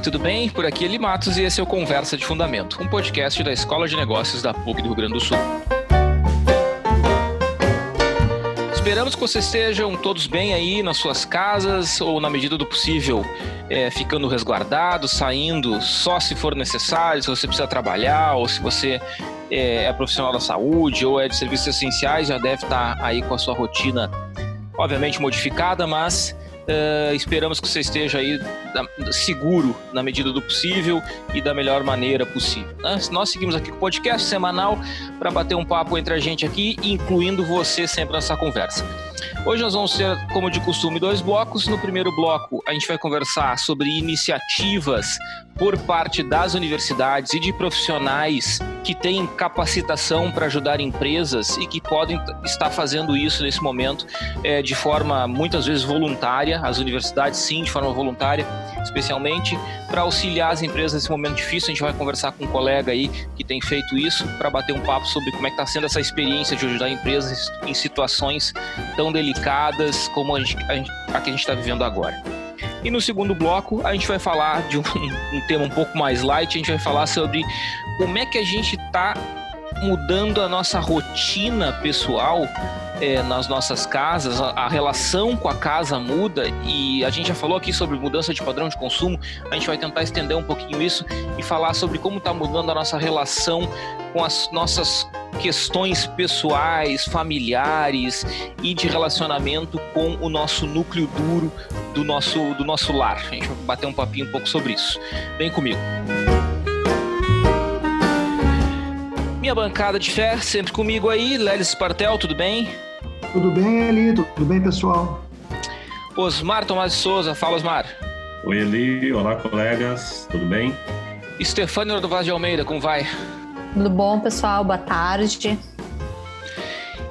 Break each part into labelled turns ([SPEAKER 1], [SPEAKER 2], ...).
[SPEAKER 1] tudo bem? Por aqui é Eli Matos e esse é o Conversa de Fundamento, um podcast da Escola de Negócios da PUC do Rio Grande do Sul. Esperamos que vocês estejam todos bem aí nas suas casas ou, na medida do possível, é, ficando resguardados, saindo só se for necessário, se você precisa trabalhar ou se você é, é profissional da saúde ou é de serviços essenciais, já deve estar aí com a sua rotina, obviamente modificada, mas Uh, esperamos que você esteja aí seguro na medida do possível e da melhor maneira possível. Né? Nós seguimos aqui com o podcast semanal para bater um papo entre a gente aqui, incluindo você sempre nessa conversa. Hoje nós vamos ter, como de costume, dois blocos. No primeiro bloco, a gente vai conversar sobre iniciativas por parte das universidades e de profissionais que têm capacitação para ajudar empresas e que podem estar fazendo isso nesse momento é, de forma muitas vezes voluntária. As universidades, sim, de forma voluntária, especialmente para auxiliar as empresas nesse momento difícil. A gente vai conversar com um colega aí que tem feito isso para bater um papo sobre como é que está sendo essa experiência de ajudar empresas em situações tão delicadas como a, gente, a, a que a gente está vivendo agora. E no segundo bloco, a gente vai falar de um, um, tema um pouco mais light, a gente vai falar sobre como é que a gente está mudando a nossa rotina pessoal é, nas nossas casas, a, a, relação com a casa muda e a gente já falou aqui sobre mudança de padrão de consumo, a gente vai tentar estender um pouquinho isso e falar sobre como está mudando a nossa relação com as nossas questões pessoais, familiares e de relacionamento com o nosso núcleo duro do nosso, do nosso lar. A gente vai bater um papinho um pouco sobre isso. Vem comigo. Minha bancada de fé, sempre comigo aí, Lelis Partel, tudo bem?
[SPEAKER 2] Tudo bem, Eli? Tudo bem, pessoal?
[SPEAKER 1] Osmar Tomás de Souza, fala Osmar.
[SPEAKER 3] Oi, Eli, olá, colegas, tudo bem?
[SPEAKER 1] Stefânio do Vaz de Almeida, como vai?
[SPEAKER 4] Tudo bom, pessoal? Boa tarde.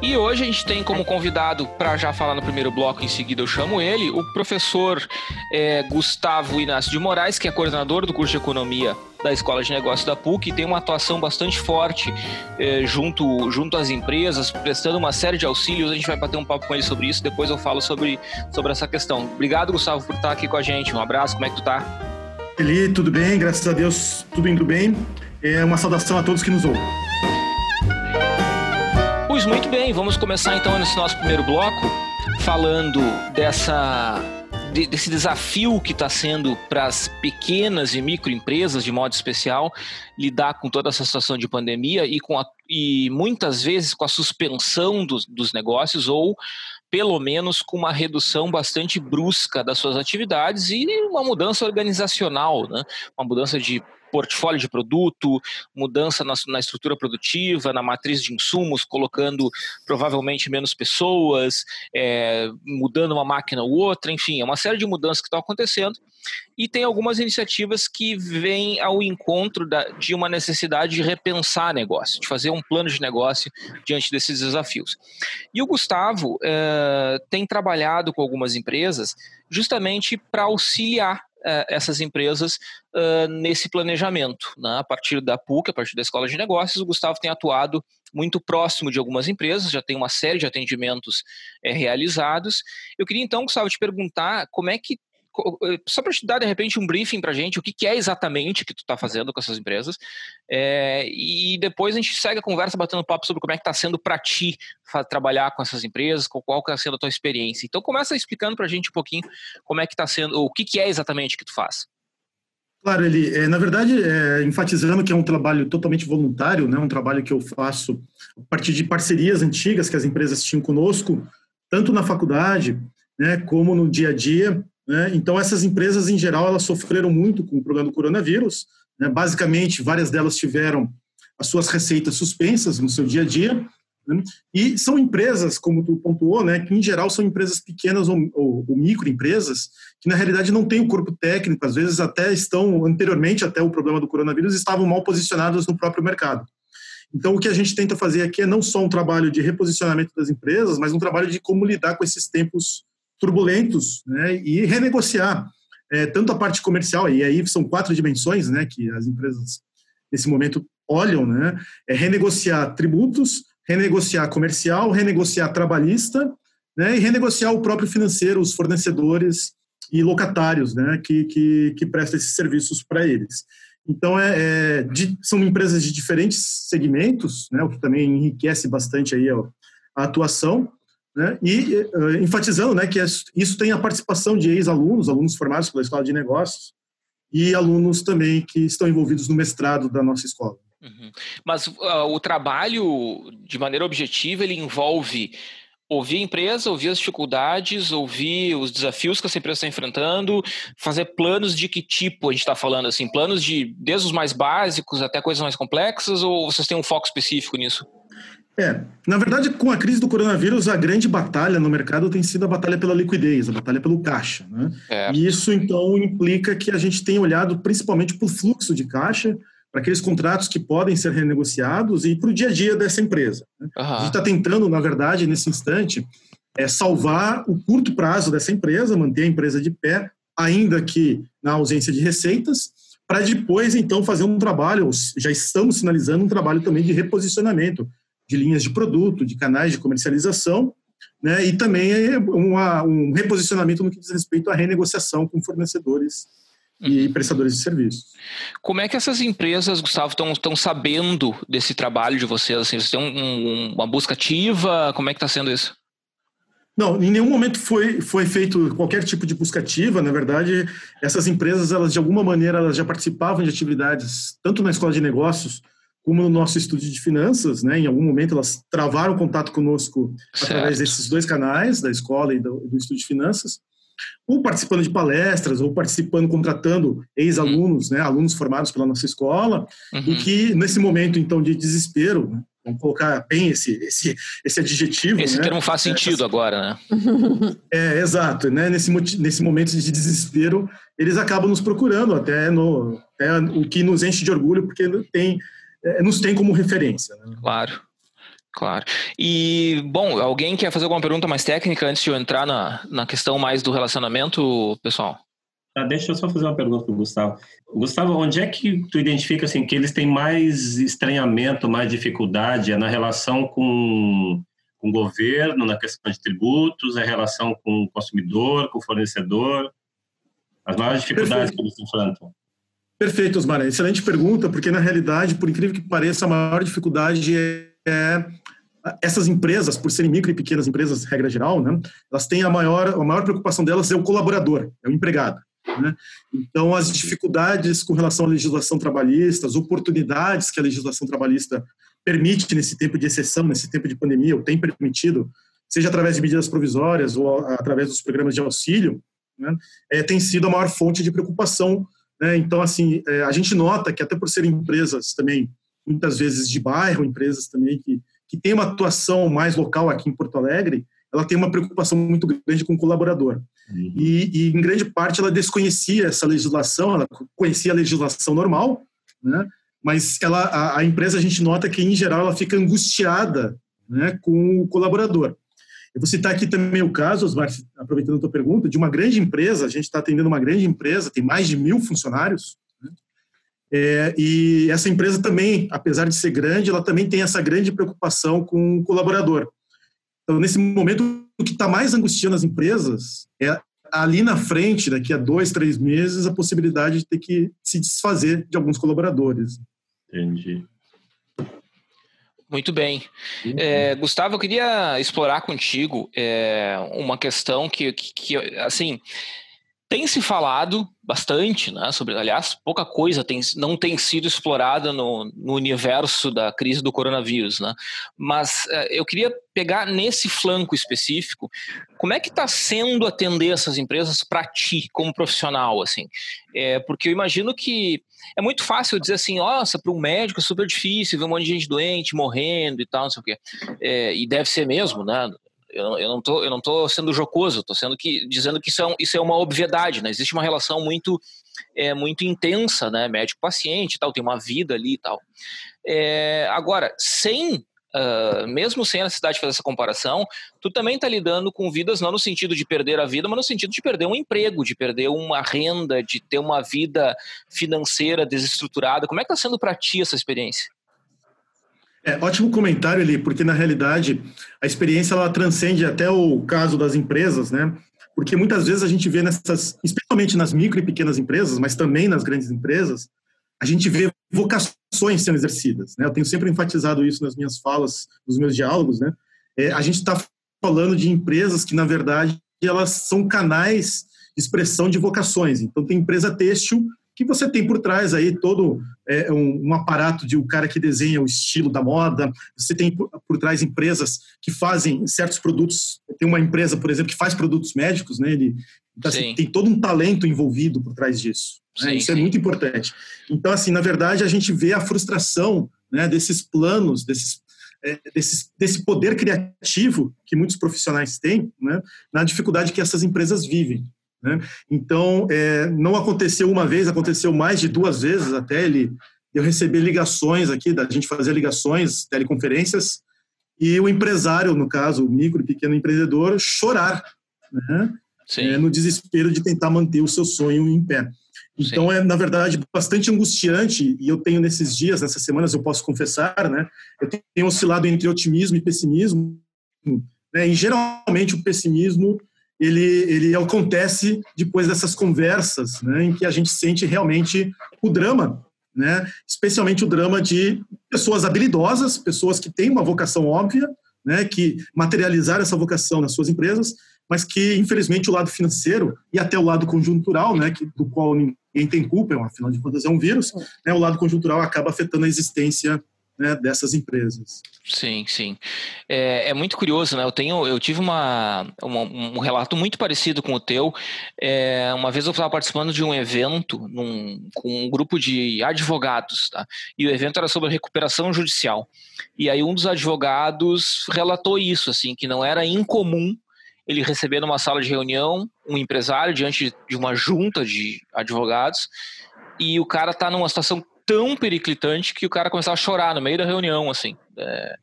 [SPEAKER 1] E hoje a gente tem como convidado, para já falar no primeiro bloco, em seguida eu chamo ele, o professor é, Gustavo Inácio de Moraes, que é coordenador do curso de Economia da Escola de Negócios da PUC, e tem uma atuação bastante forte é, junto, junto às empresas, prestando uma série de auxílios. A gente vai bater um papo com ele sobre isso, depois eu falo sobre, sobre essa questão. Obrigado, Gustavo, por estar aqui com a gente. Um abraço, como é que tu tá?
[SPEAKER 2] Eli, tudo bem? Graças a Deus, tudo indo bem. É uma saudação a todos que nos ouvem.
[SPEAKER 1] Pois muito bem, vamos começar então nesse nosso primeiro bloco falando dessa desse desafio que está sendo para as pequenas e microempresas, de modo especial, lidar com toda essa situação de pandemia e, com a, e muitas vezes com a suspensão dos, dos negócios ou pelo menos com uma redução bastante brusca das suas atividades e uma mudança organizacional, né? uma mudança de portfólio de produto, mudança na, na, estrutura produtiva, na matriz de insumos, colocando provavelmente menos pessoas, é, mudando uma máquina ou outra, enfim, é uma série de mudanças que estão acontecendo. E tem algumas iniciativas que vêm ao encontro da, de uma necessidade de repensar negócio, de fazer um plano de negócio diante desses desafios. E o Gustavo é, tem trabalhado com algumas empresas justamente para auxiliar essas empresas uh, nesse planejamento. Né? A partir da PUC, a partir da Escola de Negócios, o Gustavo tem atuado muito próximo de algumas empresas, já tem uma série de atendimentos é, realizados. Eu queria então, Gustavo, te perguntar como é que eh, só para te dar de repente um briefing para a gente, o que, que, é exatamente que tu está fazendo com essas empresas, é, e depois a gente segue a conversa batendo papo sobre como é que está sendo para ti trabalhar com essas empresas, qual está sendo a tua experiência. Então começa explicando para a gente um pouquinho como é que está sendo, o que, que é exatamente que tu faz.
[SPEAKER 2] Claro, ele, é, na verdade, é, enfatizando que é um trabalho totalmente voluntário, né, um trabalho que eu faço a partir de parcerias antigas que as empresas tinham conosco, tanto na faculdade, né, como no dia a dia, né? Então, essas empresas, em geral, elas sofreram muito com o problema do coronavírus. Né? Basicamente, várias delas tiveram as suas receitas suspensas no seu dia a dia. Né? E são empresas, como tu pontuou, né, que em geral são empresas pequenas ou, ou, ou microempresas, que na realidade não têm o corpo técnico, às vezes até estão, anteriormente até o problema do coronavírus, estavam mal posicionadas no próprio mercado. Então, o que a gente tenta fazer aqui é não só um trabalho de reposicionamento das empresas, mas um trabalho de como lidar com esses tempos turbulentos né, e renegociar é, tanto a parte comercial, e aí são quatro dimensões né, que as empresas nesse momento olham, né, é renegociar tributos, renegociar comercial, renegociar trabalhista né, e renegociar o próprio financeiro, os fornecedores e locatários, né, que, que, que prestam esses serviços para eles. Então, é, é de, são empresas de diferentes segmentos, né, o que também enriquece bastante aí a, a atuação, né, e uh, enfatizando né, que isso tem a participação de ex-alunos, alunos formados pela Escola de Negócios, e alunos também que estão envolvidos no mestrado da nossa escola.
[SPEAKER 1] Uhum. Mas uh, o trabalho, de maneira objetiva, ele envolve ouvir a empresa, ouvir as dificuldades, ouvir os desafios que essa empresa está enfrentando, fazer planos de que tipo a gente está falando, assim, planos de desde os mais básicos até coisas mais complexas, ou vocês têm um foco específico nisso?
[SPEAKER 2] É, na verdade, com a crise do coronavírus, a grande batalha no mercado tem sido a batalha pela liquidez, a batalha pelo caixa. Né? É. E isso, então, implica que a gente tem olhado principalmente para o fluxo de caixa, para aqueles contratos que podem ser renegociados e para o dia a dia dessa empresa. Né? Uhum. A gente está tentando, na verdade, nesse instante, é salvar o curto prazo dessa empresa, manter a empresa de pé, ainda que na ausência de receitas, para depois, então, fazer um trabalho, já estamos sinalizando um trabalho também de reposicionamento de linhas de produto, de canais de comercialização, né, e também uma, um reposicionamento no que diz respeito à renegociação com fornecedores e uhum. prestadores de serviços.
[SPEAKER 1] Como é que essas empresas, Gustavo, estão sabendo desse trabalho de vocês? Assim, vocês têm um, um, uma busca ativa? Como é que está sendo isso?
[SPEAKER 2] Não, em nenhum momento foi, foi feito qualquer tipo de busca ativa. Na verdade, essas empresas, elas de alguma maneira, elas já participavam de atividades tanto na escola de negócios como no nosso estúdio de finanças, né? Em algum momento elas travaram contato conosco certo. através desses dois canais, da escola e do, do estúdio de finanças ou participando de palestras, ou participando, contratando ex-alunos, uhum. né, alunos formados pela nossa escola, uhum. e que nesse momento, então, de desespero, né, vamos colocar bem esse, esse, esse adjetivo.
[SPEAKER 1] Esse
[SPEAKER 2] né,
[SPEAKER 1] termo faz sentido agora, né?
[SPEAKER 2] É, exato, né, nesse, nesse momento de desespero, eles acabam nos procurando, até, no, até o que nos enche de orgulho, porque tem, é, nos tem como referência. Né?
[SPEAKER 1] Claro. Claro. E, bom, alguém quer fazer alguma pergunta mais técnica antes de eu entrar na, na questão mais do relacionamento, pessoal?
[SPEAKER 3] Ah, deixa eu só fazer uma pergunta para o Gustavo. Gustavo, onde é que tu identifica assim, que eles têm mais estranhamento, mais dificuldade? É na relação com, com o governo, na questão de tributos, é a relação com o consumidor, com o fornecedor? As maiores dificuldades Perfeito. que eles enfrentam?
[SPEAKER 2] Perfeito, Osmar. Excelente pergunta, porque na realidade, por incrível que pareça, a maior dificuldade é é, essas empresas, por serem micro e pequenas empresas, regra geral, né, elas têm a maior, a maior preocupação delas é o colaborador, é o empregado. Né? Então, as dificuldades com relação à legislação trabalhista, as oportunidades que a legislação trabalhista permite nesse tempo de exceção, nesse tempo de pandemia, ou tem permitido, seja através de medidas provisórias ou através dos programas de auxílio, né, é, tem sido a maior fonte de preocupação. Né? Então, assim, é, a gente nota que até por serem empresas também muitas vezes de bairro, empresas também que, que têm uma atuação mais local aqui em Porto Alegre, ela tem uma preocupação muito grande com o colaborador. Uhum. E, e, em grande parte, ela desconhecia essa legislação, ela conhecia a legislação normal, né? mas ela, a, a empresa, a gente nota que, em geral, ela fica angustiada né, com o colaborador. Eu vou citar aqui também o caso, Osmar, aproveitando a tua pergunta, de uma grande empresa, a gente está atendendo uma grande empresa, tem mais de mil funcionários, é, e essa empresa também, apesar de ser grande, ela também tem essa grande preocupação com o colaborador. Então, nesse momento, o que está mais angustiando as empresas é ali na frente, daqui a dois, três meses, a possibilidade de ter que se desfazer de alguns colaboradores.
[SPEAKER 3] Entendi.
[SPEAKER 1] Muito bem. Uhum. É, Gustavo, eu queria explorar contigo é, uma questão que, que, que assim, tem se falado bastante, né, sobre, aliás, pouca coisa tem, não tem sido explorada no, no universo da crise do coronavírus, né? Mas é, eu queria pegar nesse flanco específico, como é que está sendo atender essas empresas para ti, como profissional, assim? É, porque eu imagino que é muito fácil dizer assim, nossa, para um médico é super difícil ver um monte de gente doente, morrendo e tal, não sei o quê. É, e deve ser mesmo, né? Eu, eu não tô, eu não tô sendo jocoso, estou sendo que dizendo que isso é, isso é uma obviedade, né? Existe uma relação muito é muito intensa, né? Médico-paciente, tal, tem uma vida ali e tal. É, agora, sem Uh, mesmo sem a necessidade de fazer essa comparação, tu também está lidando com vidas não no sentido de perder a vida, mas no sentido de perder um emprego, de perder uma renda, de ter uma vida financeira desestruturada. Como é que está sendo para ti essa experiência?
[SPEAKER 2] É, ótimo comentário, ali, porque na realidade a experiência ela transcende até o caso das empresas, né? porque muitas vezes a gente vê nessas, especialmente nas micro e pequenas empresas, mas também nas grandes empresas, a gente vê vocações sendo exercidas. Né? Eu tenho sempre enfatizado isso nas minhas falas, nos meus diálogos. Né? É, a gente está falando de empresas que, na verdade, elas são canais de expressão de vocações. Então, tem empresa têxtil que você tem por trás aí todo é, um, um, aparato de o um cara que desenha o estilo da moda, você tem por, por, trás empresas que fazem certos produtos, tem uma empresa, por exemplo, que faz produtos médicos, né, ele então, assim, tem todo um talento envolvido por trás disso. Né? Isso é muito importante. Então, assim, na verdade, a gente vê a frustração né, desses planos, desses, é, desse, desse poder criativo que muitos profissionais têm, né, na dificuldade que essas empresas vivem. Né? Então, é, não aconteceu uma vez, aconteceu mais de duas vezes até ele eu receber ligações aqui, da gente fazer ligações, teleconferências, e o empresário, no caso, o micro e pequeno empreendedor, chorar, né? é, no desespero de tentar manter o seu sonho em pé. Então, Sim. é, na verdade, bastante angustiante, e eu tenho nesses dias, nessas semanas, eu posso confessar, né? Eu tenho oscilado entre otimismo e pessimismo, né? E geralmente o pessimismo ele, ele acontece depois dessas conversas, né, em que a gente sente realmente o drama, né, especialmente o drama de pessoas habilidosas, pessoas que têm uma vocação óbvia, né, que materializaram essa vocação nas suas empresas, mas que, infelizmente, o lado financeiro e até o lado conjuntural, né, que, do qual ninguém tem culpa, afinal de contas é um vírus, né, o lado conjuntural acaba afetando a existência né, dessas empresas.
[SPEAKER 1] Sim, sim. É, é, muito curioso, né? Eu tenho, eu tive uma, uma um relato muito parecido com o teu. É, uma vez eu estava participando de um evento num, com um grupo de advogados, tá? E o evento era sobre recuperação judicial. E aí um dos advogados relatou isso, assim, que não era incomum ele receber numa sala de reunião um empresário diante de uma junta de advogados e o cara tá numa situação tão periclitante que o cara começava a chorar no meio da reunião, assim. É,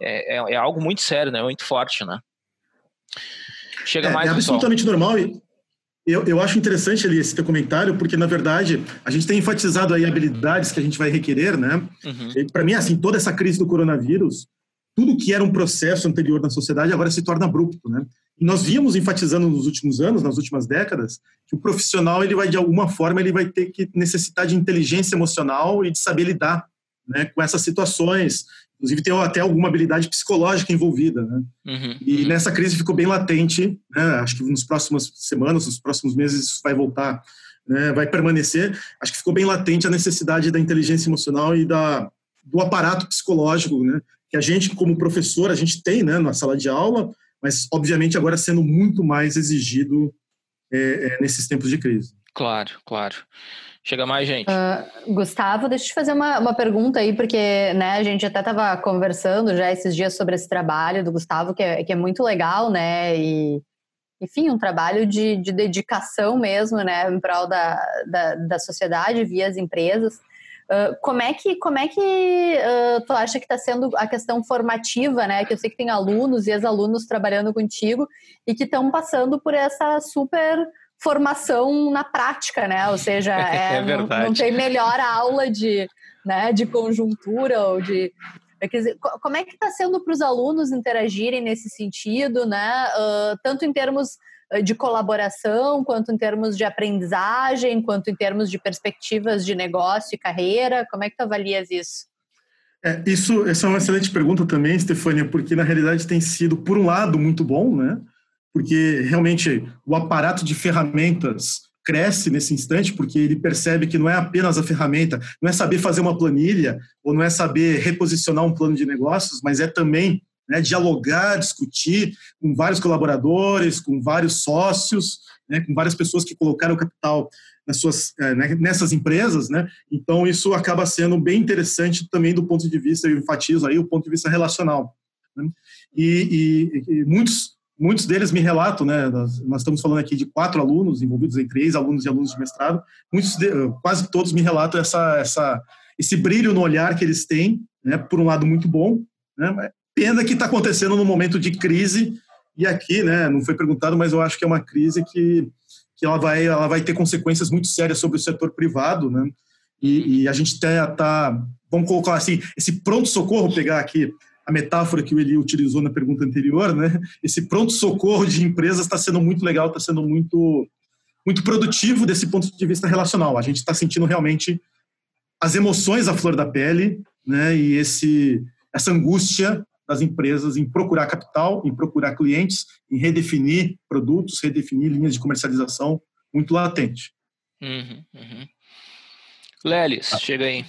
[SPEAKER 1] é, é, é algo muito sério, né? Muito forte, né?
[SPEAKER 2] Chega é, mais. É absolutamente normal. E eu, eu acho interessante ali esse teu comentário, porque na verdade a gente tem enfatizado aí habilidades que a gente vai requerer, né? Uhum. Para mim, assim, toda essa crise do coronavírus, tudo que era um processo anterior na sociedade agora se torna abrupto, né? E nós víamos enfatizando nos últimos anos, nas últimas décadas, que o profissional ele vai de alguma forma ele vai ter que necessitar de inteligência emocional e de saber lidar, né, com essas situações. Inclusive tem até alguma habilidade psicológica envolvida, né? Uhum, e uhum. nessa crise ficou bem latente, né? Acho que nos próximas semanas, nos próximos meses isso vai voltar, né? Vai permanecer. Acho que ficou bem latente a necessidade da inteligência emocional e da do aparato psicológico, né? Que a gente como professor a gente tem, né, na sala de aula mas obviamente agora sendo muito mais exigido é, é, nesses tempos de crise.
[SPEAKER 1] Claro, claro. Chega mais gente.
[SPEAKER 4] Uh, Gustavo, deixa eu te fazer uma, uma pergunta aí, porque né, a gente até estava conversando já esses dias sobre esse trabalho do Gustavo, que é, que é muito legal, né? E, enfim, um trabalho de, de dedicação mesmo, né, em prol da, da, da sociedade via as empresas. Uh, como é que, como é que uh, tu acha que está sendo a questão formativa, né? Que eu sei que tem alunos e ex-alunos trabalhando contigo e que estão passando por essa super formação na prática, né? Ou seja, é, é não, não, tem melhor aula de, né, de conjuntura ou de Quer dizer, como é que está sendo para os alunos interagirem nesse sentido, né? Uh, tanto em termos de colaboração, quanto em termos de aprendizagem, quanto em termos de perspectivas de negócio e carreira? Como é que tu avalias isso?
[SPEAKER 2] É, isso, essa é uma excelente pergunta também, Stefânia, porque na realidade tem sido, por um lado, muito bom, né? Porque realmente o aparato de ferramentas cresce nesse instante, porque ele percebe que não é apenas a ferramenta, não é saber fazer uma planilha, ou não é saber reposicionar um plano de negócios, mas é também né, dialogar, discutir com vários colaboradores, com vários sócios, né, com várias pessoas que colocaram capital nas suas, é, né, nessas empresas, né? Então isso acaba sendo bem interessante também do ponto de vista, eu enfatizo aí o ponto de vista relacional. Né? E, e, e, muitos muitos deles me relatam, né? Nós, nós, estamos falando aqui de quatro alunos envolvidos em três alunos e alunos de mestrado. Muitos, de, quase todos me relatam essa, essa, esse brilho no olhar que eles têm, né? Por um lado muito bom, né? Pena que está acontecendo num momento de crise e aqui, né, não foi perguntado, mas eu acho que é uma crise que, que ela, vai, ela vai ter consequências muito sérias sobre o setor privado, né? E, e a gente está, tá, vamos colocar assim, esse pronto-socorro, pegar aqui a metáfora que o Eli utilizou na pergunta anterior, né? Esse pronto-socorro de empresas está sendo muito legal, está sendo muito, muito produtivo desse ponto de vista relacional. A gente está sentindo realmente as emoções à flor da pele, né? E esse, essa angústia das empresas em procurar capital, em procurar clientes, em redefinir produtos, redefinir linhas de comercialização muito latente.
[SPEAKER 1] Uhum, uhum. Lelis, chega aí.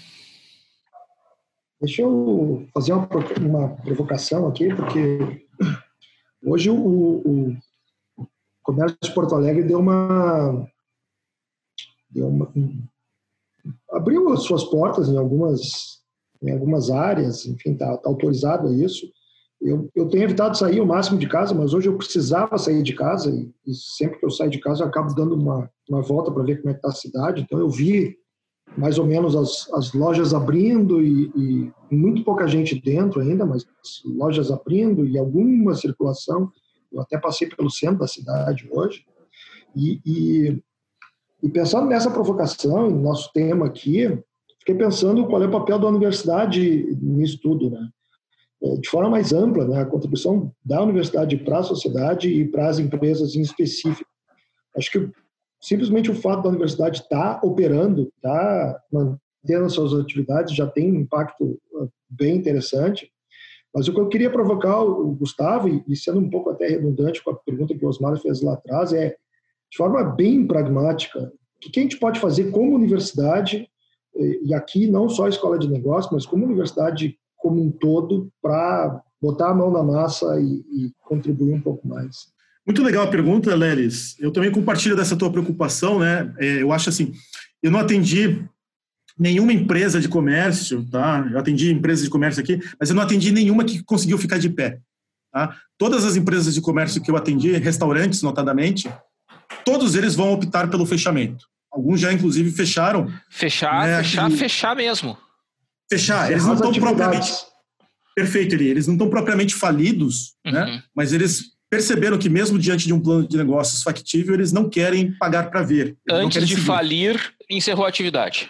[SPEAKER 5] Deixa eu fazer uma, uma provocação aqui, porque hoje o, o, comércio de Porto Alegre deu uma, deu uma abriu as suas portas em algumas em algumas áreas, enfim, está tá autorizado a isso. Eu, eu tenho evitado sair o máximo de casa, mas hoje eu precisava sair de casa e, e sempre que eu saio de casa eu acabo dando uma, uma volta para ver como é que está a cidade. Então eu vi mais ou menos as, as lojas abrindo e, e, muito pouca gente dentro ainda, mas lojas abrindo e alguma circulação. Eu até passei pelo centro da cidade hoje. E, e, e pensando nessa provocação, nosso tema aqui, fiquei pensando qual é o papel da universidade nisso tudo, né? É, de forma mais ampla, né? a contribuição da universidade para a sociedade e para as empresas em específico. Acho que simplesmente o fato da universidade estar tá operando, tá mantendo suas atividades, já tem um impacto ah, bem interessante. Mas o que eu queria provocar o Gustavo, e sendo um pouco até redundante com a pergunta que o Osmar fez lá atrás, é, de forma bem pragmática, o que a gente pode fazer como universidade, e aqui não só a escola de negócios, mas como universidade como um todo, para botar a mão na massa e, e contribuir um pouco mais.
[SPEAKER 2] Muito legal a pergunta, Lelis. Eu também compartilho dessa tua preocupação, né? É, eu acho assim, eu não atendi nenhuma empresa de comércio, tá? Eu atendi empresas de comércio aqui, mas eu não atendi nenhuma que conseguiu ficar de pé. Tá? Todas as empresas de comércio que eu atendi, restaurantes notadamente, todos eles vão optar pelo fechamento. Alguns já inclusive fecharam.
[SPEAKER 1] Fechar, né? fechar, fechar mesmo.
[SPEAKER 2] Fechar. Eles não estão propriamente Perfeito, Eli. Eles não estão propriamente falidos, né? uhum. né? Mas eles perceberam que mesmo diante de um plano de negócios factível, eles não querem pagar para ver.
[SPEAKER 1] Antes de seguir. falir, encerrou a atividade.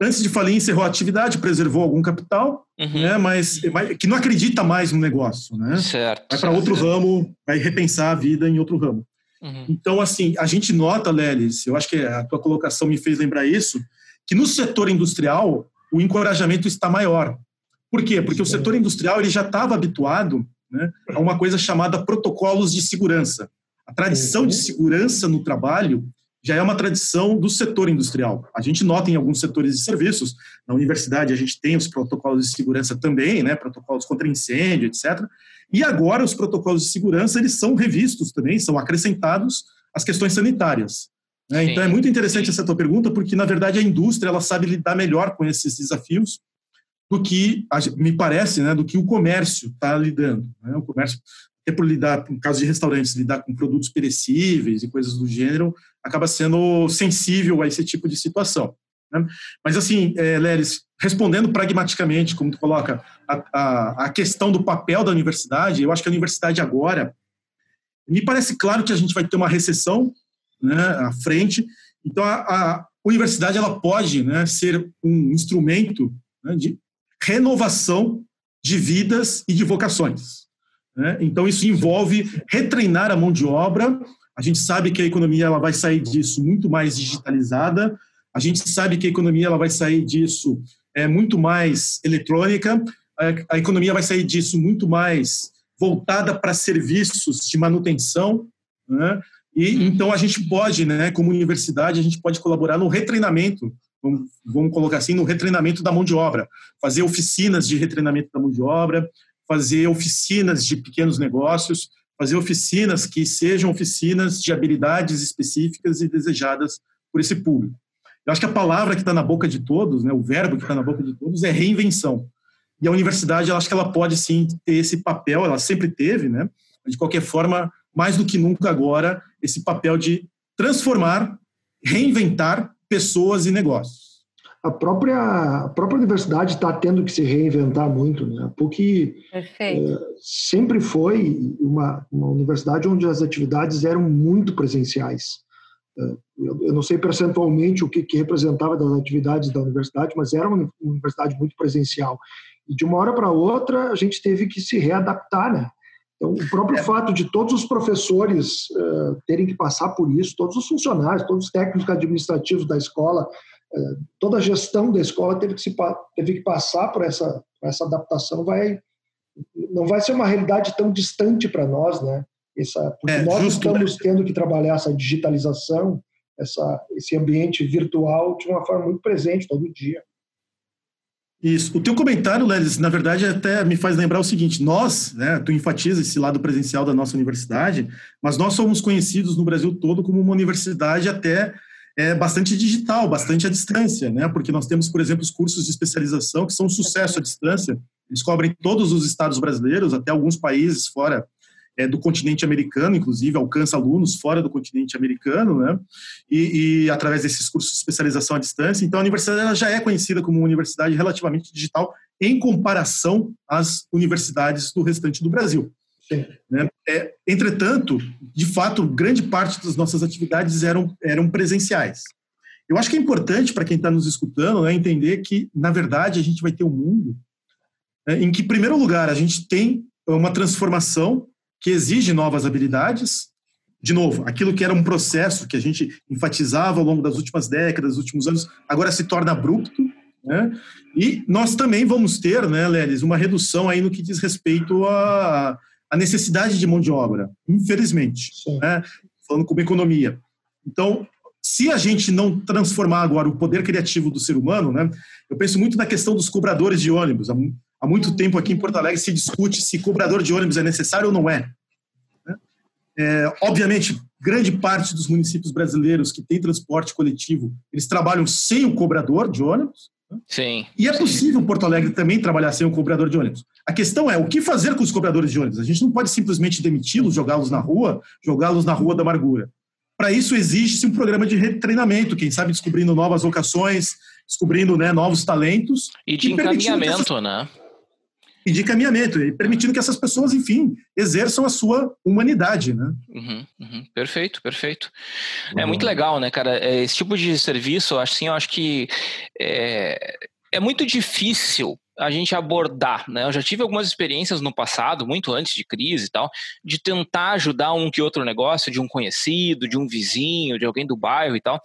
[SPEAKER 2] Antes de falir, encerrou a atividade, preservou algum capital, uhum. né, mas, mas, que não acredita mais no negócio. Né?
[SPEAKER 1] Certo.
[SPEAKER 2] Vai para outro ramo, vai repensar a vida em outro ramo. Uhum. Então, assim, a gente nota, Lelis, eu acho que a tua colocação me fez lembrar isso, que no setor industrial o encorajamento está maior. Por quê? Porque o setor industrial ele já estava habituado né, a uma coisa chamada protocolos de segurança. A tradição uhum. de segurança no trabalho já é uma tradição do setor industrial. A gente nota em alguns setores de serviços, na universidade a gente tem os protocolos de segurança também, né, protocolos contra incêndio, etc. E agora os protocolos de segurança eles são revistos também, são acrescentados às questões sanitárias. Né? Então é muito interessante essa tua pergunta, porque na verdade a indústria ela sabe lidar melhor com esses desafios do que, me parece, né, do que o comércio está lidando. Né? O comércio, até por lidar, no caso de restaurantes, lidar com produtos perecíveis e coisas do gênero, acaba sendo sensível a esse tipo de situação. Né? Mas, assim, é, Leris, respondendo pragmaticamente, como tu coloca, a, a, a questão do papel da universidade, eu acho que a universidade agora, me parece claro que a gente vai ter uma recessão né, à frente, então a, a universidade ela pode né, ser um instrumento né, de renovação de vidas e de vocações. Né? Então, isso envolve retreinar a mão de obra. A gente sabe que a economia ela vai sair disso muito mais digitalizada. A gente sabe que a economia ela vai sair disso é, muito mais eletrônica. A, a economia vai sair disso muito mais voltada para serviços de manutenção. Né? E então a gente pode, né, como universidade, a gente pode colaborar no retreinamento vamos, vamos colocar assim, no retreinamento da mão de obra, fazer oficinas de retreinamento da mão de obra, fazer oficinas de pequenos negócios, fazer oficinas que sejam oficinas de habilidades específicas e desejadas por esse público. Eu acho que a palavra que está na boca de todos, né, o verbo que está na boca de todos é reinvenção. E a universidade, eu acho que ela pode sim ter esse papel, ela sempre teve, né? De qualquer forma, mais do que nunca agora, esse papel de transformar, reinventar pessoas e negócios.
[SPEAKER 5] A própria, a própria universidade está tendo que se reinventar muito, né? Porque
[SPEAKER 4] é,
[SPEAKER 5] sempre foi uma, uma universidade onde as atividades eram muito presenciais. Eu, não sei percentualmente o que, que representava das atividades da universidade, mas era uma universidade muito presencial. E de uma hora para outra, a gente teve que se readaptar, né? Então, o próprio é. fato de todos os professores uh, terem que passar por isso, todos os funcionários, todos os técnicos administrativos da escola, uh, toda a gestão da escola teve que, se, teve que passar por essa, por essa adaptação, vai, não vai ser uma realidade tão distante para nós, né? Essa, porque é, nós justo, estamos né? tendo que trabalhar essa digitalização, essa, esse ambiente virtual de uma forma muito presente todo dia.
[SPEAKER 2] Isso. O teu comentário, Lelis, na verdade até me faz lembrar o seguinte: nós, né, tu enfatiza esse lado presencial da nossa universidade, mas nós somos conhecidos no Brasil todo como uma universidade até é, bastante digital, bastante à distância, né? Porque nós temos, por exemplo, os cursos de especialização que são um sucesso à distância. Eles cobrem todos os estados brasileiros, até alguns países fora é, do continente americano, inclusive alcança alunos fora do continente americano, né? E, e, através desses cursos de especialização à distância. Então, a universidade já é conhecida como uma universidade relativamente digital em comparação às universidades do restante do Brasil. Né? É, entretanto, de fato, grande parte das nossas atividades eram, eram presenciais. Eu acho que é importante para quem está nos escutando né, entender que, na verdade, a gente vai ter um mundo né, em que, em primeiro lugar, a gente tem uma transformação que exige novas habilidades. De novo, aquilo que era um processo que a gente enfatizava ao longo das últimas décadas, dos últimos anos, agora se torna abrupto. Né? E nós também vamos ter, né, Lelis, uma redução aí no que diz respeito à, à necessidade de mão de obra, infelizmente, né? falando como economia. Então, se a gente não transformar agora o poder criativo do ser humano, né, eu penso muito na questão dos cobradores de ônibus. Há muito tempo aqui em Porto Alegre se discute se cobrador de ônibus é necessário ou não é. É obviamente, grande parte dos municípios brasileiros que têm transporte coletivo, eles trabalham sem o cobrador de ônibus.
[SPEAKER 1] Né? Sim.
[SPEAKER 2] E é possível Porto Alegre também trabalhar sem o cobrador de ônibus. A questão é o que fazer com os cobradores de ônibus. A gente não pode simplesmente demiti-los, jogá-los na rua, jogá-los na rua da amargura. Para isso existe um programa de retreinamento, quem sabe descobrindo novas vocações, descobrindo né, novos talentos.
[SPEAKER 1] E de encaminhamento, essas... né?
[SPEAKER 2] E de caminhamento, e permitindo que essas pessoas, enfim, exerçam a sua humanidade, né?
[SPEAKER 1] Uhum, uhum. Perfeito, perfeito. Uhum. É muito legal, né, cara? É, esse tipo de serviço, assim, eu acho que é, é muito difícil a gente abordar, né? Eu já tive algumas experiências no passado, muito antes de crise e tal, de tentar ajudar um que outro negócio de um conhecido, de um vizinho, de alguém do bairro e tal.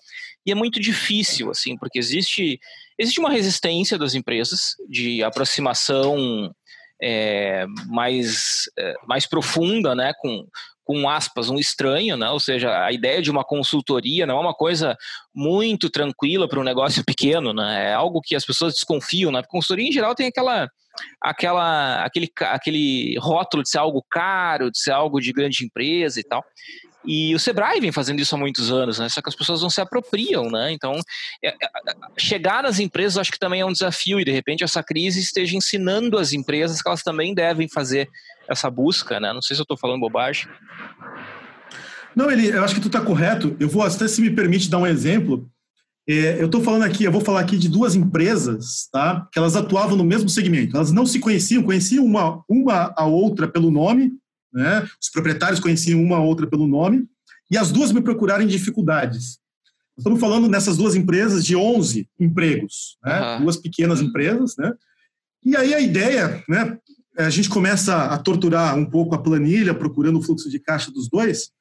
[SPEAKER 1] E é muito difícil, assim, porque existe existe uma resistência das empresas de aproximação é, mais, é, mais profunda, né, com, com aspas, um estranho, né? ou seja, a ideia de uma consultoria não é uma coisa muito tranquila para um negócio pequeno, né? é algo que as pessoas desconfiam. Né? Consultoria, em geral, tem aquela, aquela, aquele, aquele rótulo de ser algo caro, de ser algo de grande empresa e tal. E o Sebrae vem fazendo isso há muitos anos, né? Só que as pessoas não se apropriam, né? Então, é, é, chegar nas empresas acho que também é um desafio e de repente essa crise esteja ensinando as empresas que elas também devem fazer essa busca, né? Não sei se eu estou falando bobagem.
[SPEAKER 2] Não, ele, eu acho que tu está correto. Eu vou até se me permite dar um exemplo. É, eu estou falando aqui, eu vou falar aqui de duas empresas, tá? Que elas atuavam no mesmo segmento. Elas não se conheciam, conheciam uma, uma a outra pelo nome, né? Os proprietários conheciam uma a outra pelo nome, e as duas me procuraram em dificuldades. Estamos falando nessas duas empresas de 11 empregos, né? Uhum. duas pequenas empresas, né? E aí a ideia, né? A gente começa a torturar um pouco a planilha, procurando o fluxo de caixa dos dois.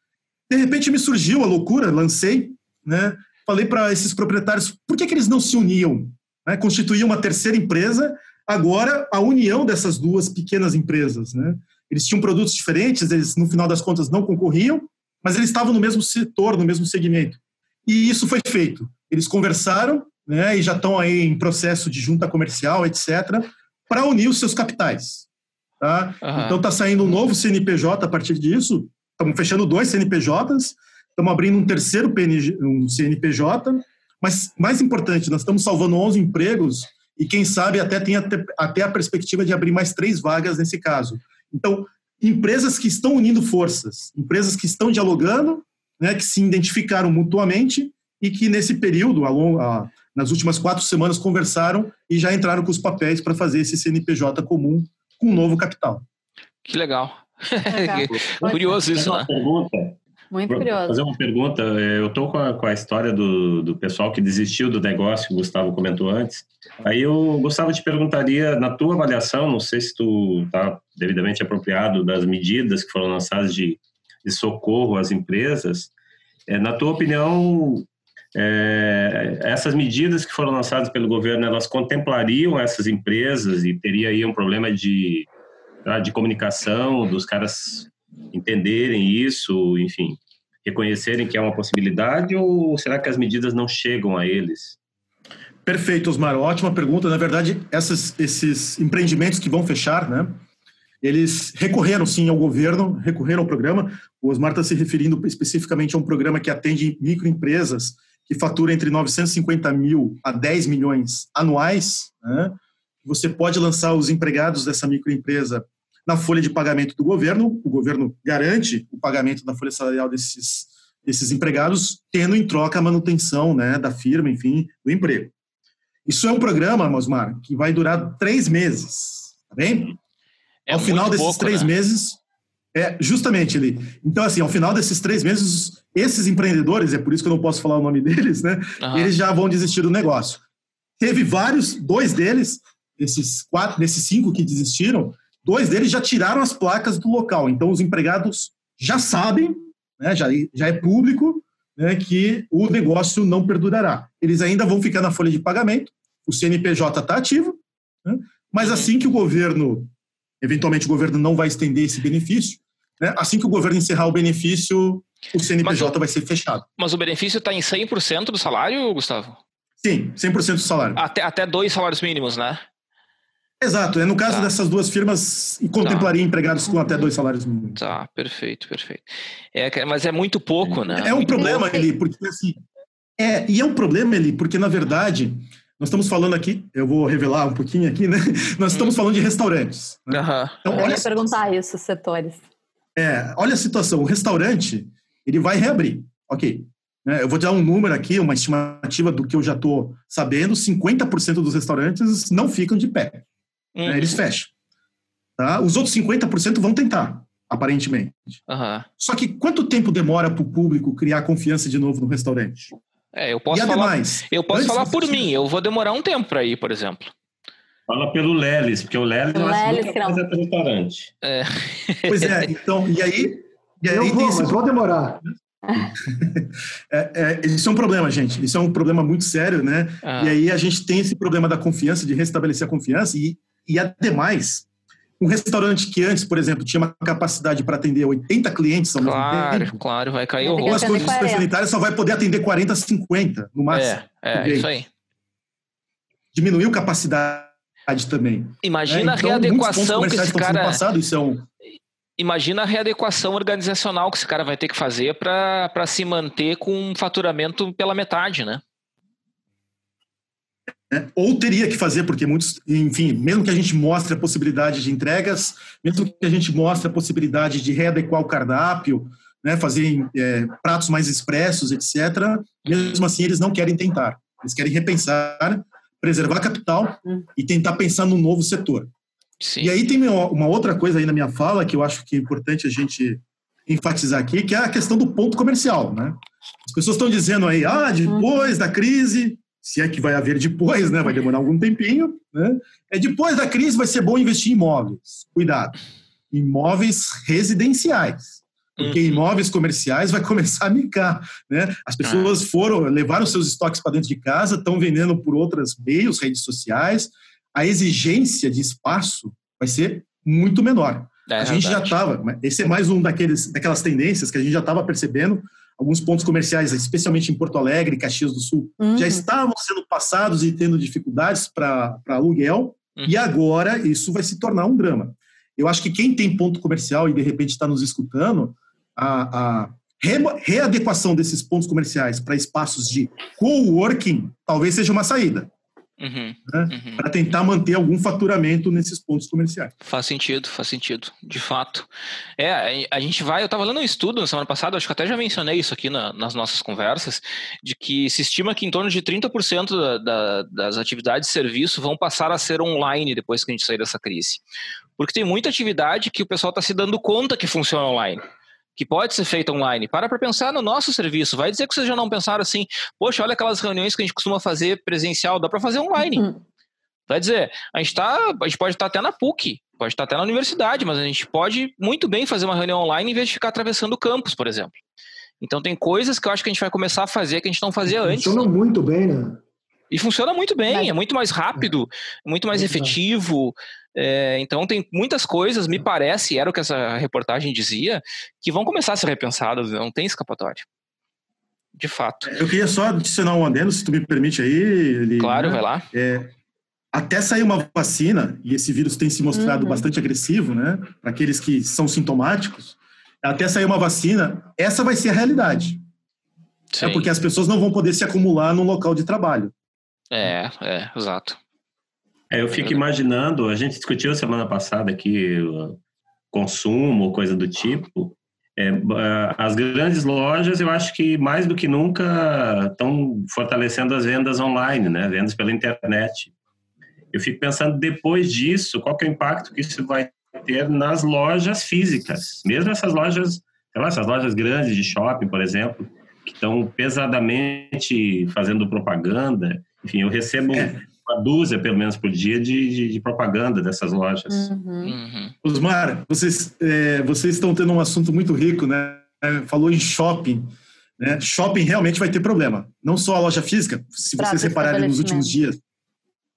[SPEAKER 2] De repente me surgiu a loucura, lancei, né? Falei para esses proprietários, por que, que eles não se uniam? Né? Constituíam uma terceira empresa, agora a união dessas duas pequenas empresas, né? Eles tinham produtos diferentes, eles no final das contas não concorriam, mas eles estavam no mesmo setor, no mesmo segmento. E isso foi feito. Eles conversaram, né, e já estão aí em processo de junta comercial, etc., para unir os seus capitais. Tá? Uhum. Então está saindo um novo CNPJ a partir disso. Estamos fechando dois CNPJs, estamos abrindo um terceiro PNG, um CNPJ, mas mais importante, nós estamos salvando 11 empregos e quem sabe até tem até, até a perspectiva de abrir mais três vagas nesse caso. Então, empresas que estão unindo forças, empresas que estão dialogando, né, que se identificaram mutuamente e que nesse período, a, nas últimas quatro semanas, conversaram e já entraram com os papéis para fazer esse CNPJ comum com um novo capital.
[SPEAKER 1] Que legal. legal. Curioso isso, né?
[SPEAKER 3] Pergunta.
[SPEAKER 4] Muito curioso.
[SPEAKER 3] fazer uma pergunta. É, eu estou com, com, a história do, do pessoal que desistiu do negócio, que o Gustavo comentou antes. Aí eu, Gustavo, te perguntaria, na tua avaliação, não sei se tu está devidamente apropriado das medidas que foram lançadas de, de socorro às empresas, é, na tua opinião, é, essas medidas que foram lançadas pelo governo, elas contemplariam essas empresas e teria aí um problema de, tá, de comunicação, dos caras entenderem isso, enfim, reconhecerem que é uma possibilidade ou será que as medidas não chegam a eles?
[SPEAKER 2] Perfeito, Osmar. Ótima pergunta. Na verdade, essas, esses empreendimentos que vão fechar, né? Eles recorreram sim ao governo, recorreram ao programa. O Osmar está se referindo especificamente a um programa que atende microempresas que faturam entre 950 mil a 10 milhões anuais. Né? Você pode lançar os empregados dessa microempresa na folha de pagamento do governo, o governo garante o pagamento da folha salarial desses, desses empregados, tendo em troca a manutenção né, da firma, enfim, do emprego. Isso é um programa, Mosmar, que vai durar três meses, tá bem? É ao final desses pouco, três né? meses, é justamente ali. Então, assim, ao final desses três meses, esses empreendedores, é por isso que eu não posso falar o nome deles, né? Uhum. Eles já vão desistir do negócio. Teve vários, dois deles, esses quatro, desses cinco que desistiram, Dois deles já tiraram as placas do local, então os empregados já sabem, né, já, já é público, né, que o negócio não perdurará. Eles ainda vão ficar na folha de pagamento, o CNPJ está ativo, né, mas assim que o governo, eventualmente o governo não vai estender esse benefício, né, assim que o governo encerrar o benefício, o CNPJ mas, vai ser fechado.
[SPEAKER 1] Mas o benefício está em 100% do salário, Gustavo?
[SPEAKER 2] Sim, 100% do salário.
[SPEAKER 1] Até, até dois salários mínimos, né?
[SPEAKER 2] Exato, é no caso tá. dessas duas firmas contemplaria tá. empregados com até dois salários mínimos.
[SPEAKER 1] Tá, perfeito, perfeito. É, mas é muito pouco, né?
[SPEAKER 2] É um
[SPEAKER 1] muito
[SPEAKER 2] problema, pouco. Eli, porque assim. É, e é um problema, Eli, porque na verdade, nós estamos falando aqui, eu vou revelar um pouquinho aqui, né? Nós estamos hum. falando de restaurantes.
[SPEAKER 4] Né? Uhum. Então, olha eu ia perguntar isso, setores.
[SPEAKER 2] É, olha a situação, o restaurante, ele vai reabrir, ok. Né? Eu vou dar um número aqui, uma estimativa do que eu já estou sabendo, 50% dos restaurantes não ficam de pé. Né, uhum. Eles fecham. Tá? Os outros 50% vão tentar, aparentemente.
[SPEAKER 1] Uhum.
[SPEAKER 2] Só que quanto tempo demora para o público criar confiança de novo no restaurante?
[SPEAKER 1] É, eu posso e falar, ademais, eu posso falar por mim, eu vou demorar um tempo para ir, por exemplo.
[SPEAKER 3] Fala pelo Lelis, porque o Lelis não
[SPEAKER 4] é nunca
[SPEAKER 3] restaurante.
[SPEAKER 2] É. Pois é, então, e aí... E aí
[SPEAKER 5] eu vou, mas vou demorar.
[SPEAKER 2] é, é, isso é um problema, gente. Isso é um problema muito sério, né? Ah. E aí a gente tem esse problema da confiança, de restabelecer a confiança, e, e ademais, um restaurante que antes, por exemplo, tinha uma capacidade para atender 80 clientes ao
[SPEAKER 1] claro,
[SPEAKER 2] mesmo
[SPEAKER 1] tempo. Claro, claro, vai cair o
[SPEAKER 2] rosto. As condições sanitárias só vai poder atender 40, 50 no máximo.
[SPEAKER 1] É, é isso aí.
[SPEAKER 2] Diminuiu capacidade também.
[SPEAKER 1] Imagina é, então, a readequação que esse cara...
[SPEAKER 2] Passado, isso é um
[SPEAKER 1] imagina a readequação organizacional que esse cara vai ter que fazer para se manter com um faturamento pela metade, né?
[SPEAKER 2] É, ou teria que fazer, porque muitos, enfim, mesmo que a gente mostre a possibilidade de entregas, mesmo que a gente mostre a possibilidade de readequar o cardápio, né, fazer é, pratos mais expressos, etc., mesmo assim eles não querem tentar. Eles querem repensar, preservar capital hum. e tentar pensar num novo setor.
[SPEAKER 1] Sim.
[SPEAKER 2] E aí tem uma outra coisa aí na minha fala que eu acho que é importante a gente enfatizar aqui, que é a questão do ponto comercial, né? As pessoas estão dizendo aí, ah, depois da crise, se é que vai haver depois, né? Vai demorar algum tempinho, né? É depois da crise vai ser bom investir em imóveis. Cuidado, imóveis residenciais. Porque uhum. imóveis comerciais vai começar a micar, né? As pessoas ah. foram, levaram seus estoques para dentro de casa, estão vendendo por outros meios, redes sociais, a exigência de espaço vai ser muito menor. É, a gente verdade. já estava, esse é mais um daqueles, daquelas tendências que a gente já estava percebendo. Alguns pontos comerciais, especialmente em Porto Alegre e Caxias do Sul, uhum. já estavam sendo passados e tendo dificuldades para aluguel, uhum. e agora isso vai se tornar um drama. Eu acho que quem tem ponto comercial e de repente está nos escutando, a, a readequação desses pontos comerciais para espaços de coworking talvez seja uma saída. Uhum, né? uhum. para tentar manter algum faturamento nesses pontos comerciais.
[SPEAKER 1] Faz sentido, faz sentido, de fato. É, a gente vai, eu estava lendo um estudo na semana passada, acho que até já mencionei isso aqui na, nas nossas conversas, de que se estima que em torno de 30% da, da, das atividades de serviço vão passar a ser online depois que a gente sair dessa crise. Porque tem muita atividade que o pessoal está se dando conta que funciona online que pode ser feita online. Para para pensar no nosso serviço. Vai dizer que vocês já não pensaram assim, poxa, olha aquelas reuniões que a gente costuma fazer presencial, dá para fazer online. Uhum. Vai dizer, a gente, tá, a gente pode estar até na PUC, pode estar até na universidade, mas a gente pode muito bem fazer uma reunião online em vez de ficar atravessando o campus, por exemplo. Então tem coisas que eu acho que a gente vai começar a fazer que a gente não fazia
[SPEAKER 5] Funciona
[SPEAKER 1] antes.
[SPEAKER 5] Funciona muito bem, né?
[SPEAKER 1] E funciona muito bem, é muito mais rápido, é. muito mais efetivo. É, então tem muitas coisas, me parece, era o que essa reportagem dizia, que vão começar a ser repensadas, não tem escapatória. De fato.
[SPEAKER 2] Eu queria só adicionar um adendo, se tu me permite aí. Eli,
[SPEAKER 1] claro, né? vai lá.
[SPEAKER 2] É, até sair uma vacina, e esse vírus tem se mostrado uhum. bastante agressivo, né, para aqueles que são sintomáticos, até sair uma vacina, essa vai ser a realidade. É porque as pessoas não vão poder se acumular num local de trabalho.
[SPEAKER 1] É, é, exato.
[SPEAKER 3] É, eu fico imaginando, a gente discutiu semana passada aqui consumo, coisa do tipo. É, as grandes lojas, eu acho que mais do que nunca estão fortalecendo as vendas online, né? Vendas pela internet. Eu fico pensando depois disso, qual que é o impacto que isso vai ter nas lojas físicas, mesmo essas lojas, sei lá, essas lojas grandes de shopping, por exemplo, que estão pesadamente fazendo propaganda enfim, eu recebo é. Uma dúzia, pelo menos, por dia de, de, de propaganda dessas lojas.
[SPEAKER 2] Uhum. Uhum. Osmar, vocês, é, vocês estão tendo um assunto muito rico, né? Falou em shopping. Né? Shopping realmente vai ter problema. Não só a loja física, se vocês repararem nos últimos dias.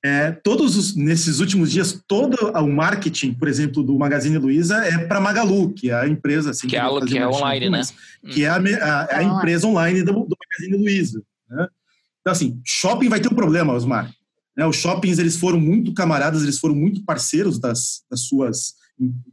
[SPEAKER 2] É, todos os, nesses últimos dias, todo o marketing, por exemplo, do Magazine Luiza é para Magalu, que é a empresa assim,
[SPEAKER 1] que, é, que é online, né?
[SPEAKER 2] Que é a, a, a empresa online do, do Magazine Luiza. Né? Então, assim, shopping vai ter um problema, Osmar. Né, os shoppings, eles foram muito camaradas, eles foram muito parceiros das, das, suas,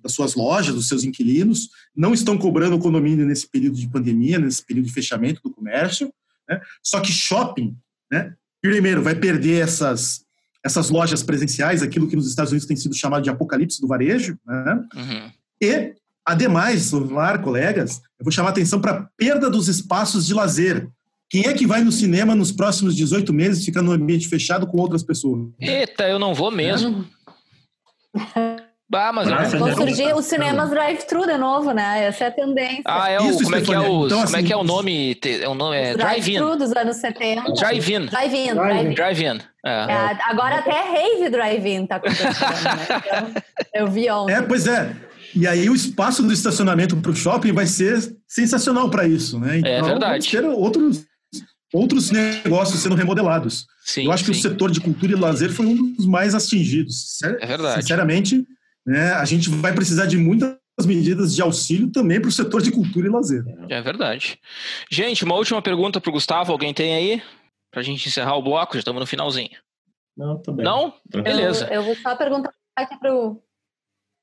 [SPEAKER 2] das suas lojas, dos seus inquilinos, não estão cobrando o condomínio nesse período de pandemia, nesse período de fechamento do comércio. Né? Só que shopping, né, primeiro, vai perder essas, essas lojas presenciais, aquilo que nos Estados Unidos tem sido chamado de apocalipse do varejo. Né? Uhum. E, ademais, Osmar, colegas, eu vou chamar a atenção para a perda dos espaços de lazer. Quem é que vai no cinema nos próximos 18 meses ficar no ambiente fechado com outras pessoas?
[SPEAKER 1] Eita, eu não vou mesmo.
[SPEAKER 4] Bah, mas Nossa, vão surgir os cinemas drive-thru de novo, né? Essa é a tendência.
[SPEAKER 1] Ah, é o, Isso, como, é que é o, então, como é que é o nome? É o nome é
[SPEAKER 4] Drive-In. Drive dos anos 70.
[SPEAKER 1] Drive-In.
[SPEAKER 4] Drive-In.
[SPEAKER 1] Drive-In. Drive é.
[SPEAKER 4] É, agora até rave drive-in tá acontecendo, né? Então, eu vi ontem.
[SPEAKER 2] É, pois é. E aí o espaço do estacionamento para o shopping vai ser sensacional para isso, né?
[SPEAKER 1] Então, é verdade.
[SPEAKER 2] ter outros outros negócios sendo remodelados. Sim, Eu acho sim. que o setor de cultura e lazer foi um dos mais atingidos.
[SPEAKER 1] É verdade.
[SPEAKER 2] Sinceramente, né, a gente vai precisar de muitas medidas de auxílio também para o setor de cultura e lazer.
[SPEAKER 1] É verdade. Gente, uma última pergunta para o Gustavo. Alguém tem aí? Para a gente encerrar o bloco, já estamos no finalzinho.
[SPEAKER 3] Não, tô bem.
[SPEAKER 1] Não? Beleza.
[SPEAKER 4] Eu, eu vou só perguntar aqui para o...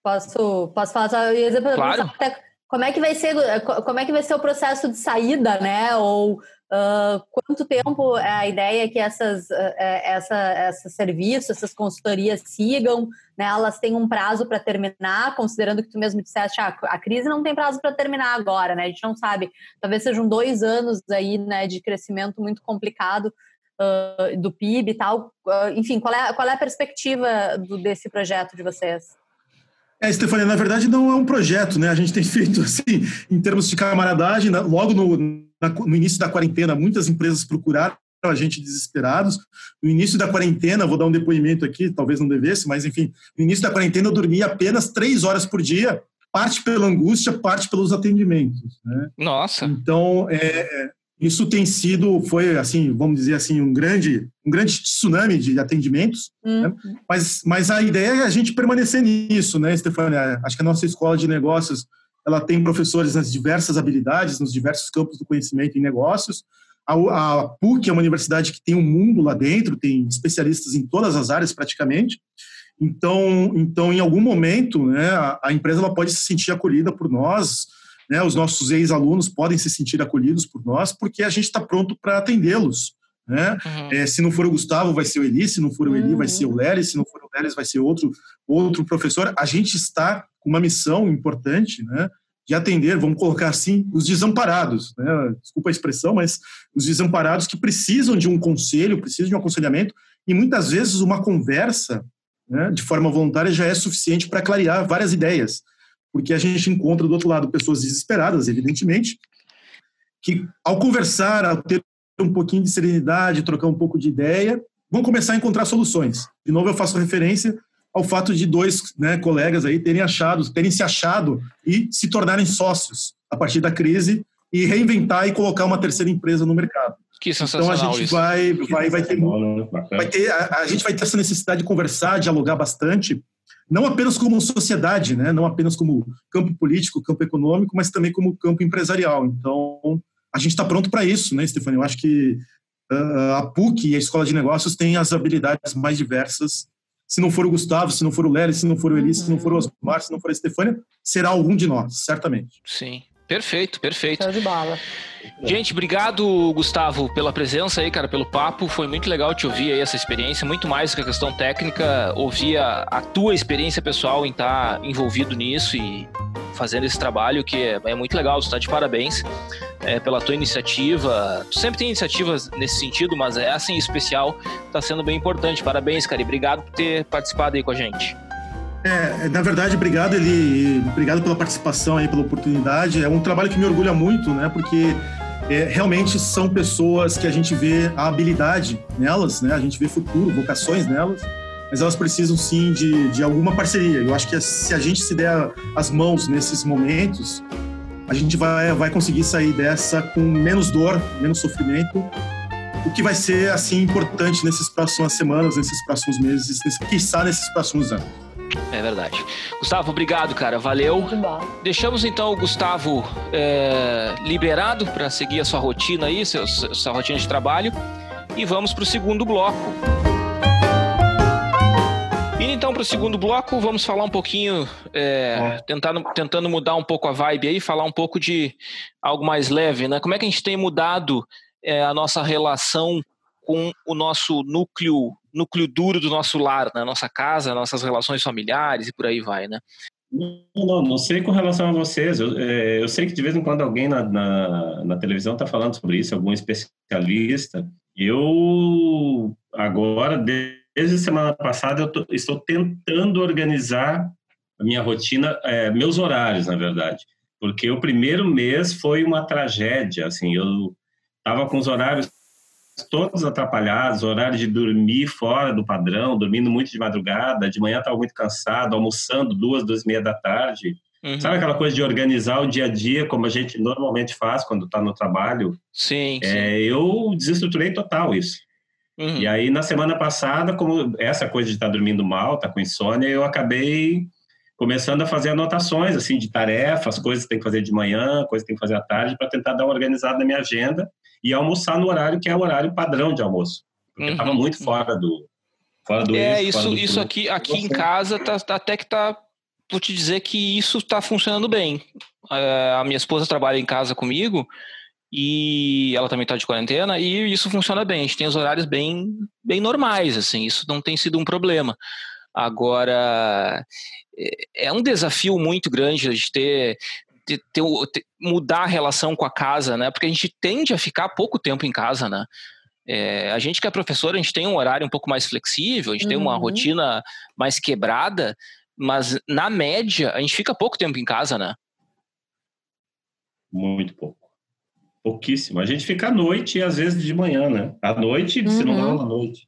[SPEAKER 4] Posso, posso falar só? Eu ia
[SPEAKER 1] claro.
[SPEAKER 4] Até como é que vai ser como é que vai ser o processo de saída né ou Uh, quanto tempo é a ideia que essas, uh, essa, serviços, essas consultorias sigam? Né? Elas têm um prazo para terminar, considerando que tu mesmo disseste, ah, a crise não tem prazo para terminar agora, né? A gente não sabe. Talvez sejam dois anos aí, né, de crescimento muito complicado uh, do PIB e tal. enfim, qual é, qual é a perspectiva do, desse projeto de vocês?
[SPEAKER 2] É, Stefania, na verdade não é um projeto, né? A gente tem feito assim, em termos de camaradagem, logo no, no início da quarentena, muitas empresas procuraram a gente desesperados. No início da quarentena, vou dar um depoimento aqui, talvez não devesse, mas enfim, no início da quarentena eu dormia apenas três horas por dia, parte pela angústia, parte pelos atendimentos. Né?
[SPEAKER 1] Nossa!
[SPEAKER 2] Então, é, isso tem sido, foi assim, vamos dizer assim, um grande, um grande tsunami de atendimentos, uhum. né? mas, mas a ideia é a gente permanecer nisso, né, Stefania? Acho que a nossa escola de negócios ela tem professores nas diversas habilidades, nos diversos campos do conhecimento em negócios. A, a PUC é uma universidade que tem um mundo lá dentro, tem especialistas em todas as áreas praticamente. Então, então em algum momento, né, a, a empresa ela pode se sentir acolhida por nós, né, os nossos ex-alunos podem se sentir acolhidos por nós, porque a gente está pronto para atendê-los. Né? Uhum. É, se não for o Gustavo, vai ser o Eli, se não for o Eli, uhum. vai ser o Léry, se não for o Léry, vai ser outro, outro professor. A gente está com uma missão importante né, de atender, vamos colocar assim, os desamparados. Né? Desculpa a expressão, mas os desamparados que precisam de um conselho, precisam de um aconselhamento, e muitas vezes uma conversa né, de forma voluntária já é suficiente para clarear várias ideias. Porque a gente encontra do outro lado pessoas desesperadas, evidentemente, que ao conversar, ao ter um pouquinho de serenidade, trocar um pouco de ideia, vão começar a encontrar soluções. De novo, eu faço referência ao fato de dois né, colegas aí terem achado, terem se achado e se tornarem sócios a partir da crise e reinventar e colocar uma terceira empresa no mercado.
[SPEAKER 1] Que sensacional
[SPEAKER 2] então a gente
[SPEAKER 1] isso.
[SPEAKER 2] vai, vai, vai ter, vai ter a, a gente vai ter essa necessidade de conversar, dialogar bastante, não apenas como sociedade, né, não apenas como campo político, campo econômico, mas também como campo empresarial. Então a gente está pronto para isso, né, Stefania? Eu acho que uh, a PUC e a Escola de Negócios têm as habilidades mais diversas. Se não for o Gustavo, se não for o Léo, se não for o Eli, se não for o Osmar, se não for a Stefania, será algum de nós, certamente.
[SPEAKER 1] Sim. Perfeito, perfeito.
[SPEAKER 4] Show de bola.
[SPEAKER 1] Gente, obrigado, Gustavo, pela presença aí, cara, pelo papo. Foi muito legal te ouvir aí essa experiência, muito mais do que a questão técnica, ouvir a, a tua experiência pessoal em estar envolvido nisso e fazendo esse trabalho, que é, é muito legal, tu tá de parabéns é, pela tua iniciativa. Tu sempre tem iniciativas nesse sentido, mas essa em especial tá sendo bem importante. Parabéns, cara, e obrigado por ter participado aí com a gente.
[SPEAKER 2] É, na verdade, obrigado, Eli, obrigado pela participação aí, pela oportunidade. É um trabalho que me orgulha muito, né? Porque é, realmente são pessoas que a gente vê a habilidade nelas, né? A gente vê futuro, vocações nelas, mas elas precisam sim de, de alguma parceria. Eu acho que se a gente se der as mãos nesses momentos, a gente vai, vai conseguir sair dessa com menos dor, menos sofrimento, o que vai ser assim importante nessas próximas semanas, nesses próximos meses, nesse, quiçá nesses próximos anos.
[SPEAKER 1] É verdade. Gustavo, obrigado, cara. Valeu. Deixamos então o Gustavo é, liberado para seguir a sua rotina aí, seu, sua rotina de trabalho. E vamos para o segundo bloco. Indo então para o segundo bloco, vamos falar um pouquinho, é, tentando, tentando mudar um pouco a vibe aí, falar um pouco de algo mais leve, né? Como é que a gente tem mudado é, a nossa relação com o nosso núcleo núcleo duro do nosso lar, na né? nossa casa, nossas relações familiares e por aí vai, né?
[SPEAKER 3] Não, não, sei com relação a vocês. Eu, é, eu sei que de vez em quando alguém na, na, na televisão está falando sobre isso, algum especialista. Eu, agora, desde semana passada, eu tô, estou tentando organizar a minha rotina, é, meus horários, na verdade. Porque o primeiro mês foi uma tragédia. Assim, eu estava com os horários todos atrapalhados, horário de dormir fora do padrão, dormindo muito de madrugada, de manhã estava muito cansado, almoçando duas, duas e meia da tarde. Uhum. Sabe aquela coisa de organizar o dia a dia, como a gente normalmente faz quando está no trabalho?
[SPEAKER 1] Sim,
[SPEAKER 3] é, sim. Eu desestruturei total isso. Uhum. E aí, na semana passada, como essa coisa de estar tá dormindo mal, tá com insônia, eu acabei começando a fazer anotações, assim, de tarefas, coisas que tem que fazer de manhã, coisas que tem que fazer à tarde, para tentar dar uma organizada na minha agenda e almoçar no horário que é o horário padrão de almoço. Porque estava uhum. muito fora do fora do
[SPEAKER 1] É,
[SPEAKER 3] eixo,
[SPEAKER 1] isso
[SPEAKER 3] do
[SPEAKER 1] isso aqui aqui em casa tá, tá, até que tá vou te dizer que isso está funcionando bem. É, a minha esposa trabalha em casa comigo e ela também está de quarentena e isso funciona bem. A gente tem os horários bem bem normais assim, isso não tem sido um problema. Agora é, é um desafio muito grande de ter ter, ter, ter, mudar a relação com a casa, né? Porque a gente tende a ficar pouco tempo em casa, né? É, a gente que é professor, a gente tem um horário um pouco mais flexível, a gente uhum. tem uma uhum. rotina mais quebrada, mas na média a gente fica pouco tempo em casa, né?
[SPEAKER 3] Muito pouco. Pouquíssimo. A gente fica à noite e às vezes de manhã, né? À noite, uhum. se não dá à noite.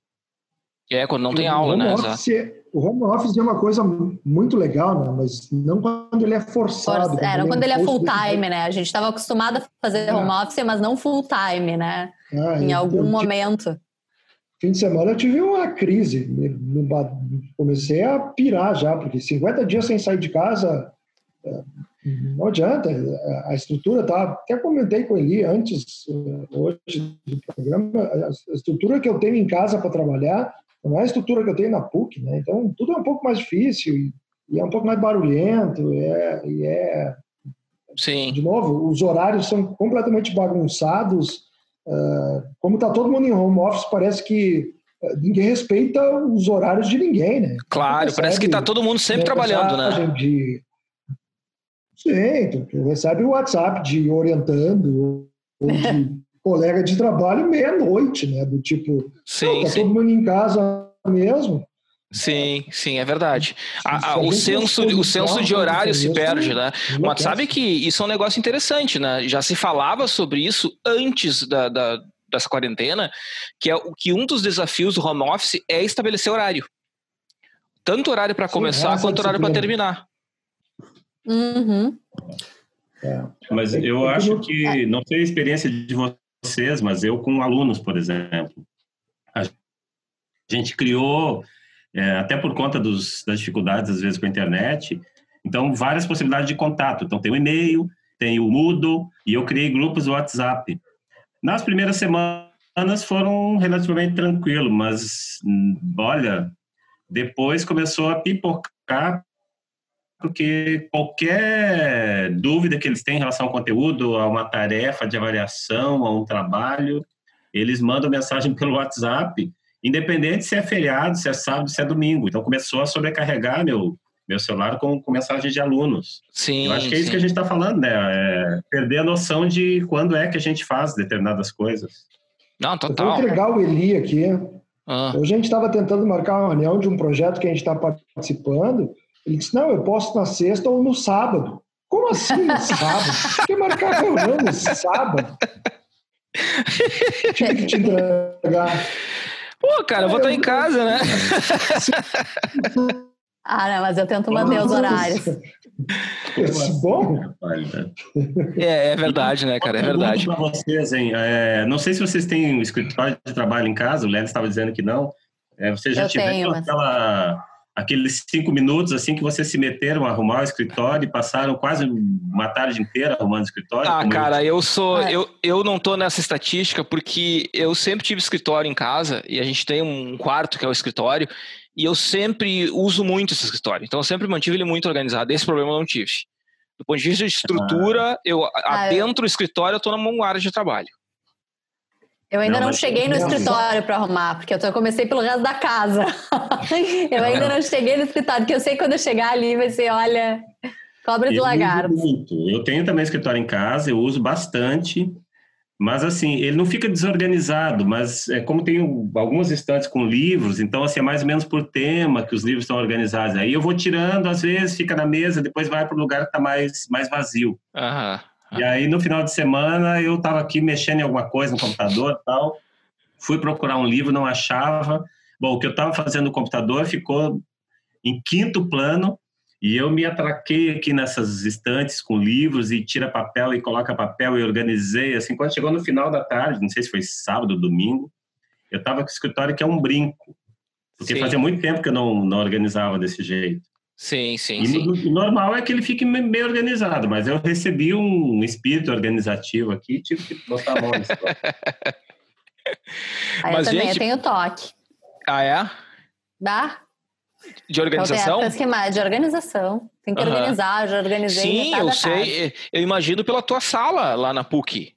[SPEAKER 1] É, quando não tem aula, né?
[SPEAKER 5] Office, o home office é uma coisa muito legal, né? mas não quando ele é forçado.
[SPEAKER 4] For, é, não quando ele é full time, né? A gente estava acostumado a fazer é. home office, mas não full time, né? É, em algum momento.
[SPEAKER 5] Fim de semana eu tive uma crise. Comecei a pirar já, porque 50 dias sem sair de casa, é, não adianta. A estrutura tá. Até comentei com ele antes, hoje do programa, a estrutura que eu tenho em casa para trabalhar não é a estrutura que eu tenho na PUC, né? Então, tudo é um pouco mais difícil e, e é um pouco mais barulhento, é, e é...
[SPEAKER 1] Sim.
[SPEAKER 5] De novo, os horários são completamente bagunçados. Uh, como está todo mundo em home office, parece que ninguém respeita os horários de ninguém, né?
[SPEAKER 1] Claro, parece que está todo mundo sempre trabalhando, né?
[SPEAKER 5] De... Sim, tu recebe o WhatsApp de orientando ou de colega de trabalho meia-noite, né? Do tipo,
[SPEAKER 1] sim,
[SPEAKER 5] tá
[SPEAKER 1] sim.
[SPEAKER 5] todo mundo em casa mesmo.
[SPEAKER 1] Sim, sim, é verdade. A, a, o senso, o senso de horário se perde, né? Mas sabe que isso é um negócio interessante, né? Já se falava sobre isso antes da, da dessa quarentena, que é o que um dos desafios do home office é estabelecer horário. Tanto horário para começar quanto horário para terminar.
[SPEAKER 4] Uhum.
[SPEAKER 3] É. Mas eu acho que, não sei a experiência de vocês, mas eu com alunos, por exemplo, a gente criou, é, até por conta dos, das dificuldades, às vezes, com a internet, então, várias possibilidades de contato. Então, tem o e-mail, tem o Moodle, e eu criei grupos do WhatsApp. Nas primeiras semanas foram relativamente tranquilo, mas, olha, depois começou a pipocar porque qualquer dúvida que eles têm em relação ao conteúdo, a uma tarefa de avaliação, a um trabalho, eles mandam mensagem pelo WhatsApp, independente se é feriado, se é sábado, se é domingo. Então começou a sobrecarregar meu meu celular com, com mensagens de alunos.
[SPEAKER 1] Sim.
[SPEAKER 3] Eu acho que é
[SPEAKER 1] sim.
[SPEAKER 3] isso que a gente está falando, né? É perder a noção de quando é que a gente faz determinadas coisas.
[SPEAKER 1] Não,
[SPEAKER 5] Eu vou
[SPEAKER 1] total.
[SPEAKER 5] entregar o Eli aqui.
[SPEAKER 1] Ah,
[SPEAKER 5] Hoje a gente estava tentando marcar uma reunião de um projeto que a gente está participando. Ele disse: Não, eu posso na sexta ou no sábado. Como assim no sábado? Por que marcar reunião no sábado? Tive que te entregar.
[SPEAKER 1] Pô, cara, eu vou estar em casa, né?
[SPEAKER 4] Ah, não, mas eu tento manter os horários.
[SPEAKER 5] Esse bom?
[SPEAKER 1] É, é verdade, né, cara? É verdade.
[SPEAKER 3] Para vocês, hein? É, não sei se vocês têm um escritório de trabalho em casa. O Léo estava dizendo que não. É, vocês já
[SPEAKER 4] Eu
[SPEAKER 3] tiveram
[SPEAKER 4] tenho, mas-
[SPEAKER 3] aquela, aqueles cinco minutos assim que vocês se meteram a arrumar o escritório e passaram quase uma tarde inteira arrumando o escritório?
[SPEAKER 1] Ah, cara, eu sou.
[SPEAKER 4] É.
[SPEAKER 1] Eu, eu não tô nessa estatística porque eu sempre tive escritório em casa e a gente tem um quarto que é o escritório e eu sempre uso muito esse escritório. Então eu sempre mantive ele muito organizado. Esse problema eu não tive. Do ponto de vista de estrutura, eu
[SPEAKER 4] Ah, eu-
[SPEAKER 1] adentro do escritório eu tô numa área de trabalho.
[SPEAKER 4] Eu ainda
[SPEAKER 3] Não,
[SPEAKER 4] não, cheguei no escritório para arrumar, porque eu, tô, eu comecei pelo resto da casa. eu ainda não cheguei no escritório, porque eu sei que quando eu chegar ali vai ser, olha, cobra de
[SPEAKER 3] Eu
[SPEAKER 4] lagarto.
[SPEAKER 3] uso muito. Eu tenho também escritório em casa, eu uso bastante, mas assim, ele não fica desorganizado, mas é como tem um- algumas estantes com livros, então assim, é mais ou menos por tema que os livros estão organizados. Aí eu vou tirando, às vezes fica na mesa, depois vai para o lugar que está mais, mais vazio.
[SPEAKER 1] Aham.
[SPEAKER 3] E aí no final de semana eu estava aqui mexendo em alguma coisa no computador e tal, fui procurar um livro, não achava. Bom, o que eu estava fazendo no computador ficou em quinto plano, e eu me atraquei aqui nessas estantes com livros e tira papel e coloca papel e organizei. Assim, quando chegou no final da tarde, não sei se foi sábado ou domingo, eu estava com o escritório que é um brinco. Porque
[SPEAKER 1] Sim.
[SPEAKER 3] fazia muito tempo que eu não, não organizava desse jeito.
[SPEAKER 1] Sim, sim,
[SPEAKER 3] E
[SPEAKER 1] sim.
[SPEAKER 3] o normal é que ele fique meio organizado, mas eu recebi um espírito organizativo aqui e tive que botar a mão nisso.
[SPEAKER 4] Aí
[SPEAKER 1] Mas,
[SPEAKER 4] eu também,
[SPEAKER 1] gente-
[SPEAKER 4] eu tenho toque.
[SPEAKER 1] Ah, é?
[SPEAKER 4] Dá?
[SPEAKER 1] De
[SPEAKER 4] Eu
[SPEAKER 1] organização?
[SPEAKER 4] tenho esquema de organização. Tem que
[SPEAKER 1] Aham.
[SPEAKER 4] organizar, já organizei
[SPEAKER 1] Sim, eu sei. Eu imagino pela tua sala lá na PUC.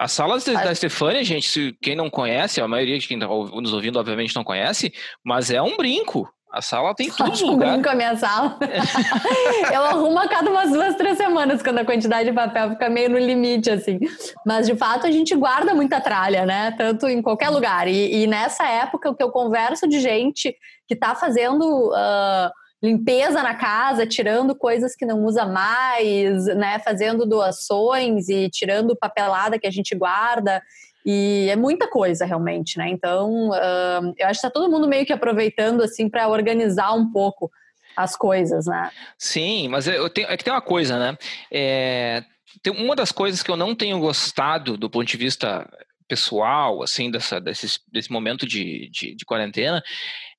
[SPEAKER 1] A sala de-
[SPEAKER 4] Ah.
[SPEAKER 1] da Stefania, gente, se quem não conhece, a maioria de quem está nos ouvindo, obviamente, não conhece, mas é um brinco. A sala tem todos os
[SPEAKER 4] Acho
[SPEAKER 1] lugares.
[SPEAKER 4] brinco a minha sala. eu arrumo a cada umas duas, três semanas, quando a quantidade de papel fica meio no limite, assim. Mas, de fato, a gente guarda muita tralha, né? Tanto em qualquer lugar. E, e nessa época, o que eu converso de gente que tá fazendo ah, limpeza na casa, tirando coisas que não usa mais, né? Fazendo doações e tirando papelada que a gente guarda. E é muita coisa, realmente, né? Então, ah, eu acho que tá todo mundo meio que aproveitando, assim, para organizar um pouco as coisas, né?
[SPEAKER 1] Sim, mas eu tenho- é que tem uma coisa, né? É, tem uma das coisas que eu não tenho gostado do ponto de vista pessoal, assim, dessa, desse, desse momento de, de, de quarentena,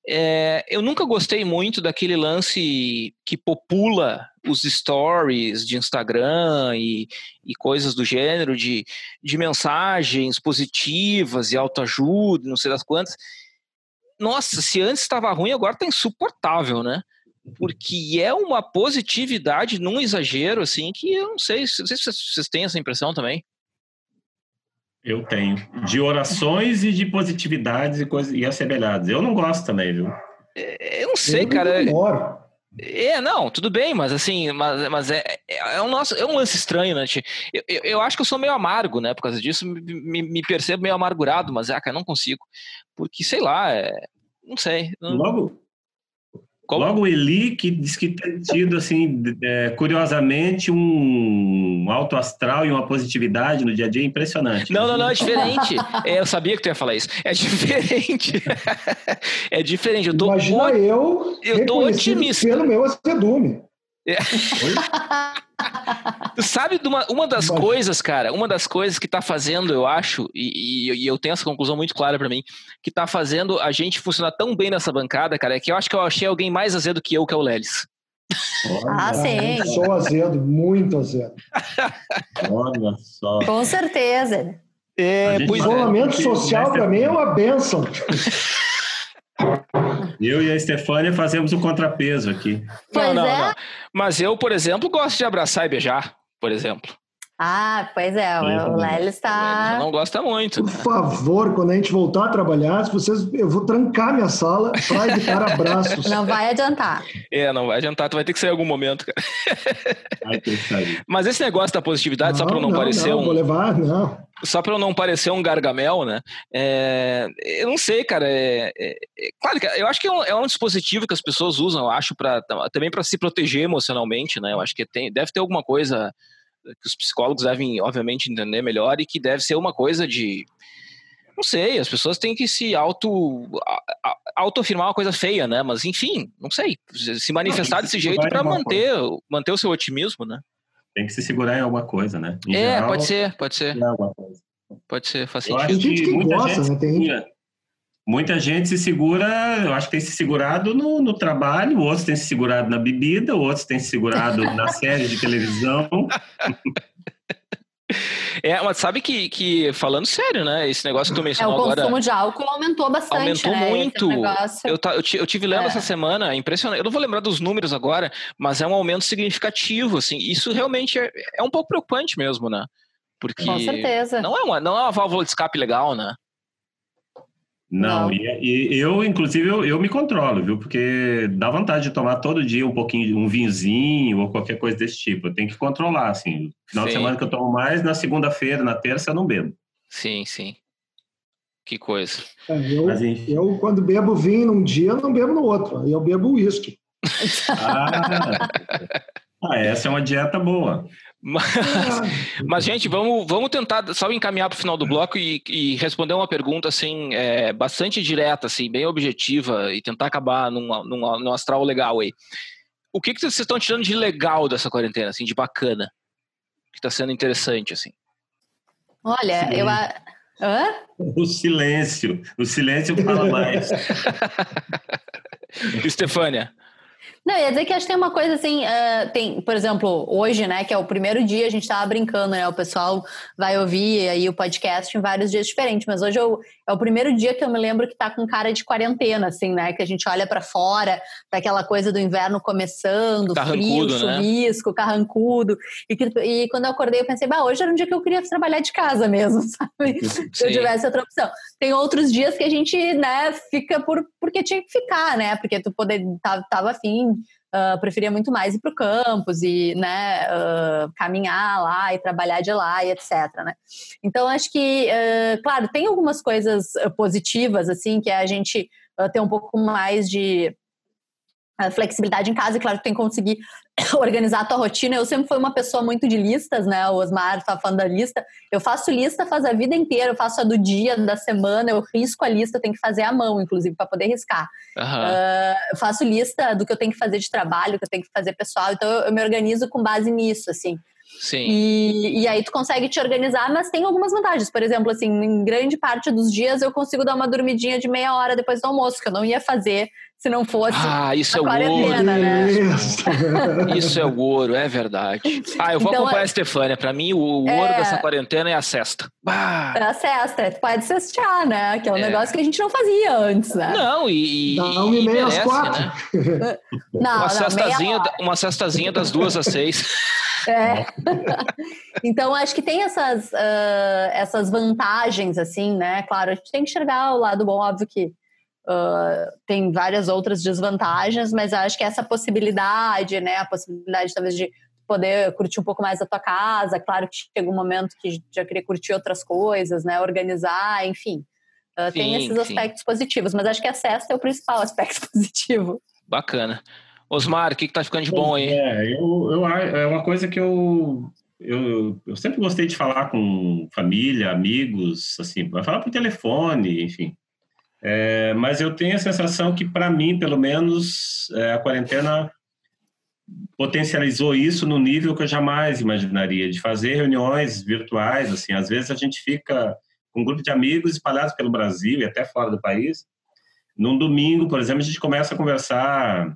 [SPEAKER 1] é, eu nunca gostei muito daquele lance que popula os stories de Instagram e, e coisas do gênero, de, de mensagens positivas e autoajuda, não sei das quantas. Nossa, se antes estava ruim, agora está insuportável, né? porque é uma positividade num exagero, assim, que eu não sei, não sei se vocês- têm essa impressão também.
[SPEAKER 3] Eu tenho. De orações e de positividades e coisas e assemelhadas. Eu não gosto também, viu?
[SPEAKER 1] É, Eu não sei,
[SPEAKER 5] Eu
[SPEAKER 1] cara.
[SPEAKER 5] ignoro.
[SPEAKER 1] É, não, tudo bem, mas assim, mas, mas é, é, é um nosso, é um lance estranho, né? Eu, eu, eu acho que eu sou meio amargo, né? Por causa disso, me, me, percebo meio amargurado, mas, ah, cara, não consigo. Porque, sei lá, é, não sei. Não,
[SPEAKER 3] Logo, Logo o Eli, que diz que tem tido, assim, é, curiosamente, um alto astral e uma positividade no dia a dia impressionante.
[SPEAKER 1] Não, não, não, é diferente. É, eu sabia que tu ia falar isso. É diferente. é diferente. Eu tô,
[SPEAKER 5] Imagina eu,
[SPEAKER 1] eu tô otimista.
[SPEAKER 5] pelo meu azedume.
[SPEAKER 1] É. tu sabe de uma, uma das coisas, cara, uma das coisas que tá fazendo, eu acho, e, e, e eu tenho essa conclusão muito clara para mim, que tá fazendo a gente funcionar tão bem nessa bancada, cara, é que eu acho que eu achei alguém mais azedo que eu, que é o Lelis.
[SPEAKER 4] Ah, sim.
[SPEAKER 5] Sou azedo, muito azedo.
[SPEAKER 3] Olha só.
[SPEAKER 4] Com certeza.
[SPEAKER 1] É,
[SPEAKER 5] o isolamento social para mim é uma benção.
[SPEAKER 3] Eu e a Estefânia fazemos o contrapeso aqui.
[SPEAKER 1] Não, não,
[SPEAKER 4] é.
[SPEAKER 1] não. Mas eu, por exemplo, gosto de abraçar e beijar, por exemplo.
[SPEAKER 4] Ah, pois é, o Lélio está.
[SPEAKER 1] Não gosta muito.
[SPEAKER 5] Por favor, quando a gente voltar a trabalhar, se vocês, eu vou trancar minha sala para evitar abraços.
[SPEAKER 4] Não vai adiantar.
[SPEAKER 1] É, não vai adiantar, tu vai ter que sair em algum momento, cara.
[SPEAKER 3] Vai ter que sair.
[SPEAKER 1] Mas esse negócio da positividade, só para eu não, parecer
[SPEAKER 5] não,
[SPEAKER 1] um.
[SPEAKER 5] Vou levar, não.
[SPEAKER 1] Só para eu não parecer um gargamel, né? É, eu não sei, cara. É, é, é, claro que eu acho que é um, é um, dispositivo que as pessoas usam, eu acho, pra, também para se proteger emocionalmente, né? Eu acho que tem, deve ter alguma coisa que os psicólogos devem, obviamente, entender melhor e que deve ser uma coisa de. Não sei, as pessoas têm que se auto, autoafirmar uma coisa feia, né? Mas, enfim, não sei. Se manifestar não, desse jeito para manter, manter o seu otimismo, né?
[SPEAKER 3] Tem que se segurar em alguma coisa, né?
[SPEAKER 1] Em é, geral, pode ser, pode ser. Pode ser, faz sentido.
[SPEAKER 5] Tem gente que gosta,
[SPEAKER 3] gente
[SPEAKER 5] né? Tem
[SPEAKER 3] gente... Muita gente se segura, eu acho que tem se segurado no, no trabalho, outros têm se segurado na bebida, outros têm se segurado na série de televisão.
[SPEAKER 1] É, mas sabe que, que, falando sério, né? Esse negócio que tu mencionou agora...
[SPEAKER 4] É, o consumo
[SPEAKER 1] agora,
[SPEAKER 4] de álcool aumentou bastante,
[SPEAKER 1] Aumentou
[SPEAKER 4] né?
[SPEAKER 1] muito. Eu, eu, eu tive lendo é. essa semana, é impressionante. Eu não vou lembrar dos números agora, mas é um aumento significativo, assim. Isso realmente é, é um pouco preocupante mesmo, né? Porque
[SPEAKER 4] Com certeza.
[SPEAKER 1] Não é uma, não é uma válvula de escape legal, né?
[SPEAKER 3] Não,
[SPEAKER 4] Não.
[SPEAKER 3] E, e eu, inclusive, eu, eu me controlo, viu? Porque dá vontade de tomar todo dia um pouquinho, um vinhozinho ou qualquer coisa desse tipo. Eu tenho que controlar, assim. Final de
[SPEAKER 1] Sim.
[SPEAKER 3] semana que eu tomo mais, na segunda-feira, na terça eu não bebo.
[SPEAKER 1] Sim, sim. Que coisa.
[SPEAKER 5] É, eu,
[SPEAKER 3] Mas,
[SPEAKER 5] eu, quando bebo vinho num dia, eu não bebo no outro. Aí eu bebo uísque.
[SPEAKER 3] Ah, ah, essa é uma dieta boa.
[SPEAKER 1] Mas, mas, gente, vamos, vamos tentar só encaminhar para o final do bloco e, e, responder uma pergunta assim, é, bastante direta, assim, bem objetiva, e tentar acabar num, num, num astral legal aí. O que, que vocês estão tirando de legal dessa quarentena, assim, de bacana? Que está sendo interessante, assim?
[SPEAKER 4] Olha,
[SPEAKER 3] Sim.
[SPEAKER 4] eu. a- Hã?
[SPEAKER 3] O silêncio. O silêncio fala mais.
[SPEAKER 1] Estefânia.
[SPEAKER 4] Não, ia dizer que acho que tem uma coisa assim, ah, tem, por exemplo, hoje, né, que é o primeiro dia, a gente tava brincando, né, o pessoal vai ouvir aí o podcast em vários dias diferentes, mas hoje eu, é o primeiro dia que eu me lembro que tá com cara de quarentena, assim, né, que a gente olha para fora, tá aquela coisa do inverno começando,
[SPEAKER 1] Carrancudo,
[SPEAKER 4] frio,
[SPEAKER 1] né?
[SPEAKER 4] chuvisco, carrancudo, e, que- e quando eu acordei eu pensei, bah, hoje era um dia que eu queria trabalhar de casa mesmo, sabe, se eu tivesse outra opção. Tem outros dias que a gente, né, fica por, porque tinha que ficar, né, porque tu poder, tava, tava afim, ah, preferia muito mais ir para o campus e né, ah, caminhar lá e trabalhar de lá e etc. Né? Então, acho que, ah, claro, tem algumas coisas positivas, assim, que é a gente ter um pouco mais de flexibilidade em casa, e claro, tem que conseguir organizar a tua rotina. Eu sempre fui uma pessoa muito de listas, né? O Osmar estava falando da lista. Eu faço lista faz a vida inteira, eu faço a do dia, da semana, eu risco a lista, eu tenho que fazer à mão, inclusive, para poder riscar.
[SPEAKER 1] Aham.
[SPEAKER 4] Ah, eu faço lista do que eu tenho que fazer de trabalho, que eu tenho que fazer pessoal, então eu, eu me organizo com base nisso, assim.
[SPEAKER 1] Sim.
[SPEAKER 4] E, e aí tu consegue te organizar, mas tem algumas vantagens. Por exemplo, assim, em grande parte dos dias eu consigo dar uma dormidinha de meia hora depois do almoço, que eu não ia fazer se não fosse
[SPEAKER 1] Ah, isso
[SPEAKER 4] a
[SPEAKER 1] é o ouro.
[SPEAKER 4] quarentena, né?
[SPEAKER 5] Isso.
[SPEAKER 1] Isso é o ouro, é verdade. Ah, eu vou
[SPEAKER 4] Então,
[SPEAKER 1] acompanhar
[SPEAKER 4] é-
[SPEAKER 1] a Estefânia. Pra mim, o ouro
[SPEAKER 4] É.
[SPEAKER 1] dessa quarentena é a cesta. Bah!
[SPEAKER 4] Pra cesta, tu pode cestear, né? Que é um
[SPEAKER 1] É.
[SPEAKER 4] negócio que a gente não fazia antes, né?
[SPEAKER 1] Não, e.
[SPEAKER 5] Dá uma e meia às quatro.
[SPEAKER 1] né?
[SPEAKER 4] Não,
[SPEAKER 1] Uma
[SPEAKER 4] não, meia
[SPEAKER 1] cestazinha,
[SPEAKER 4] hora.
[SPEAKER 1] uma cestazinha das duas às seis.
[SPEAKER 4] É. então, acho que tem essas, ah, essas vantagens, assim, né? Claro, a gente tem que enxergar o lado bom, óbvio que ah, tem várias outras desvantagens, mas acho que essa possibilidade, né? A possibilidade, talvez, de poder curtir um pouco mais a tua casa. Claro que chega um momento que já queria curtir outras coisas, né? Organizar, enfim. Tem
[SPEAKER 1] Sim,
[SPEAKER 4] esses
[SPEAKER 1] sim.
[SPEAKER 4] aspectos positivos, mas acho que a cesta é o principal aspecto positivo.
[SPEAKER 1] Bacana. Osmar, o que, que tá ficando de bom aí?
[SPEAKER 3] É, eu, eu, é uma coisa que eu, eu, eu sempre gostei de falar com família, amigos, assim, vai falar por telefone, enfim. É, mas eu tenho a sensação que, para mim, pelo menos, é, a quarentena potencializou isso no nível que eu jamais imaginaria, de fazer reuniões virtuais, assim, às vezes a gente fica com um grupo de amigos espalhados pelo Brasil e até fora do país. Num domingo, por exemplo, a gente começa a conversar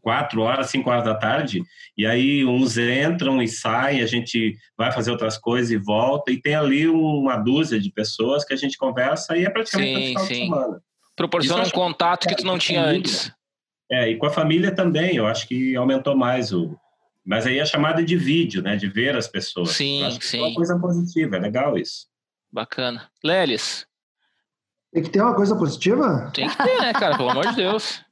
[SPEAKER 3] quatro horas, cinco horas da tarde, e aí uns entram e saem, a gente vai fazer outras coisas e volta, e tem ali uma dúzia de pessoas que a gente conversa e é praticamente sim, final sim. de semana.
[SPEAKER 1] Proporciona um contato que tu não tinha antes.
[SPEAKER 3] É, e com a família também, eu acho que aumentou mais o. Mas aí a chamada de vídeo, né? De ver as pessoas.
[SPEAKER 1] Sim, sim.
[SPEAKER 3] É uma coisa positiva, é legal isso.
[SPEAKER 1] Bacana. Lelis.
[SPEAKER 5] Tem que ter uma coisa positiva?
[SPEAKER 1] Tem que ter, né, cara? Pelo amor de Deus.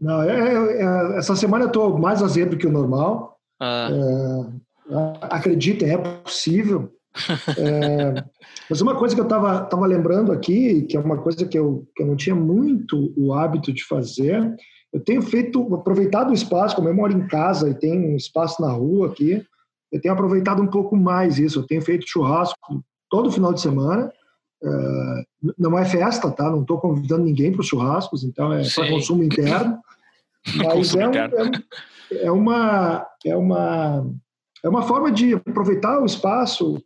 [SPEAKER 5] Não, é, é, é, essa semana eu estou mais azedo que o normal. Ah. É, acreditem, é possível. É, mas uma coisa que eu estava tava lembrando aqui, que é uma coisa que eu, que eu não tinha muito o hábito de fazer, eu tenho feito, aproveitado o espaço, como eu moro em casa e tenho um espaço na rua aqui, eu tenho aproveitado um pouco mais isso. Eu tenho feito churrasco todo final de semana. Não é festa, tá? Não estou convidando ninguém para os churrascos, então é para consumo interno. Mas é, um, é, é, uma, é, uma, é uma forma de aproveitar o espaço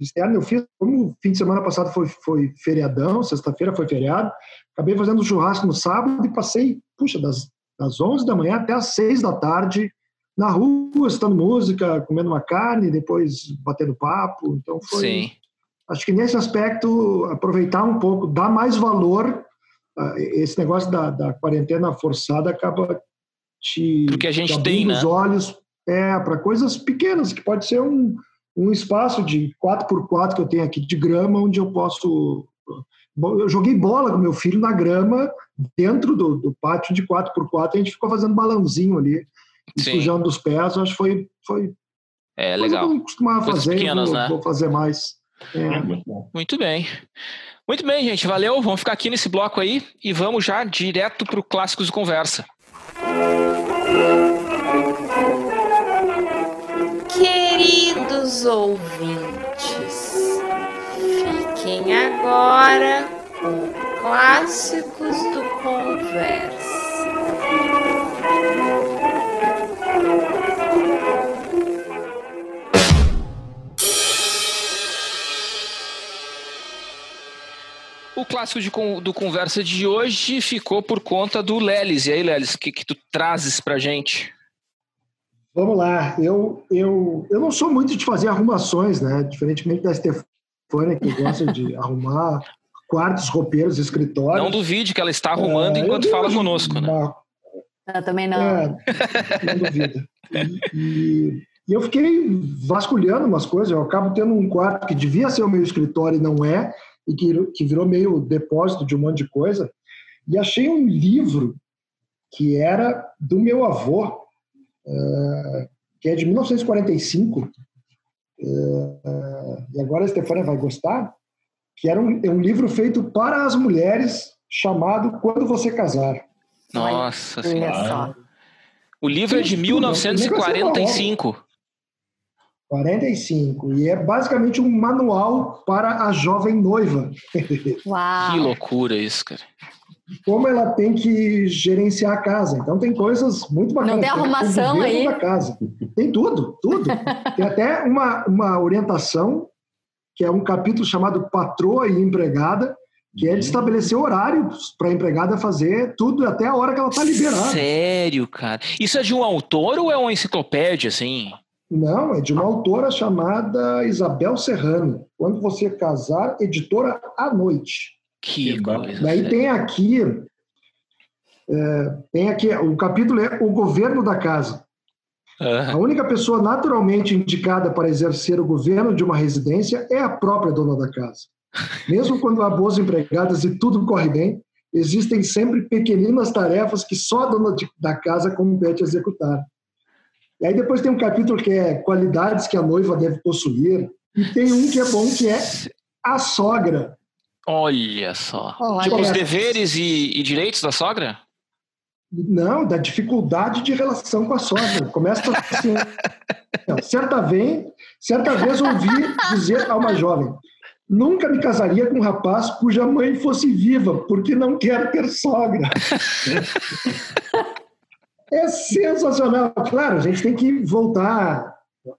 [SPEAKER 5] externo. Eu fiz, como o fim de semana passado foi, foi feriadão, sexta-feira foi feriado, acabei fazendo churrasco no sábado e passei, puxa, das, das 11 da manhã até as 6 da tarde na rua, escutando música, comendo uma carne, depois batendo papo. Então foi. Sim. Acho que nesse aspecto, aproveitar um pouco, dar mais valor. Uh, esse negócio da, da quarentena forçada acaba te.
[SPEAKER 1] Porque a gente tem,
[SPEAKER 5] né? os olhos é, para coisas pequenas, que pode ser um, um espaço de 4x4 que eu tenho aqui de grama, onde eu posso. Eu joguei bola com meu filho na grama, dentro do, do pátio de 4x4, a gente ficou fazendo balãozinho ali, sujando os pés. Acho que foi. foi
[SPEAKER 1] é legal.
[SPEAKER 5] Eu costumava fazer, pequenas, vou, né? vou fazer mais. É.
[SPEAKER 1] Muito bem. Muito bem, gente. Valeu. Vamos ficar aqui nesse bloco aí e vamos já direto para o Clássicos de Conversa.
[SPEAKER 6] Queridos ouvintes, fiquem agora com Clássicos do Conversa.
[SPEAKER 1] O clássico de, do Conversa de hoje ficou por conta do Lelis. E aí, Lelis, o que, que tu trazes pra gente?
[SPEAKER 5] Vamos lá. Eu, eu, eu não sou muito de fazer arrumações, né? Diferentemente da Stefania, que gosta de arrumar quartos, roupeiros, escritórios.
[SPEAKER 1] Não duvide que ela está arrumando é, enquanto fala conosco, né? Uma...
[SPEAKER 4] Eu também não. É,
[SPEAKER 5] não duvido. E, e, e, eu fiquei vasculhando umas coisas. Eu acabo tendo um quarto que devia ser o meu escritório e não é e que, que virou meio depósito de um monte de coisa. E achei um livro que era do meu avô, uh, que é de 1945, uh, e agora a Stefania vai gostar, que era um, é um livro feito para as mulheres, chamado Quando Você Casar.
[SPEAKER 1] Nossa Senhora. O livro é de 1945.
[SPEAKER 5] 45. E é basicamente um manual para a jovem noiva.
[SPEAKER 1] Uau. Que loucura isso, cara.
[SPEAKER 5] Como ela tem que gerenciar a casa. Então tem coisas muito bacanas.
[SPEAKER 4] Não tem arrumação aí?
[SPEAKER 5] Da casa. Tem tudo, tudo. tem até uma, uma orientação, que é um capítulo chamado Patroa e Empregada, que é de estabelecer horários para a empregada fazer tudo até a hora que ela está liberada.
[SPEAKER 1] Sério, cara? Isso é de um autor ou é uma enciclopédia, assim?
[SPEAKER 5] Não, é de uma autora chamada Isabel Serrano. Quando você casar, editora à noite.
[SPEAKER 1] Que coisa.
[SPEAKER 5] Daí tem aqui, é, tem aqui, o capítulo é o governo da casa. Uhum. A única pessoa naturalmente indicada para exercer o governo de uma residência é a própria dona da casa. Mesmo quando há boas empregadas e tudo corre bem, existem sempre pequeninas tarefas que só a dona de, da casa compete executar. E aí depois tem um capítulo que é qualidades que a noiva deve possuir. E tem um que é bom, que é a sogra.
[SPEAKER 1] Olha só. Olha. Tipo, os deveres e, e, direitos da sogra?
[SPEAKER 5] Não, da dificuldade de relação com a sogra. Começa assim. certa vez, certa vez ouvi dizer a uma jovem: nunca me casaria com um rapaz cuja mãe fosse viva, porque não quero ter sogra. é sensacional. Claro, a gente tem que voltar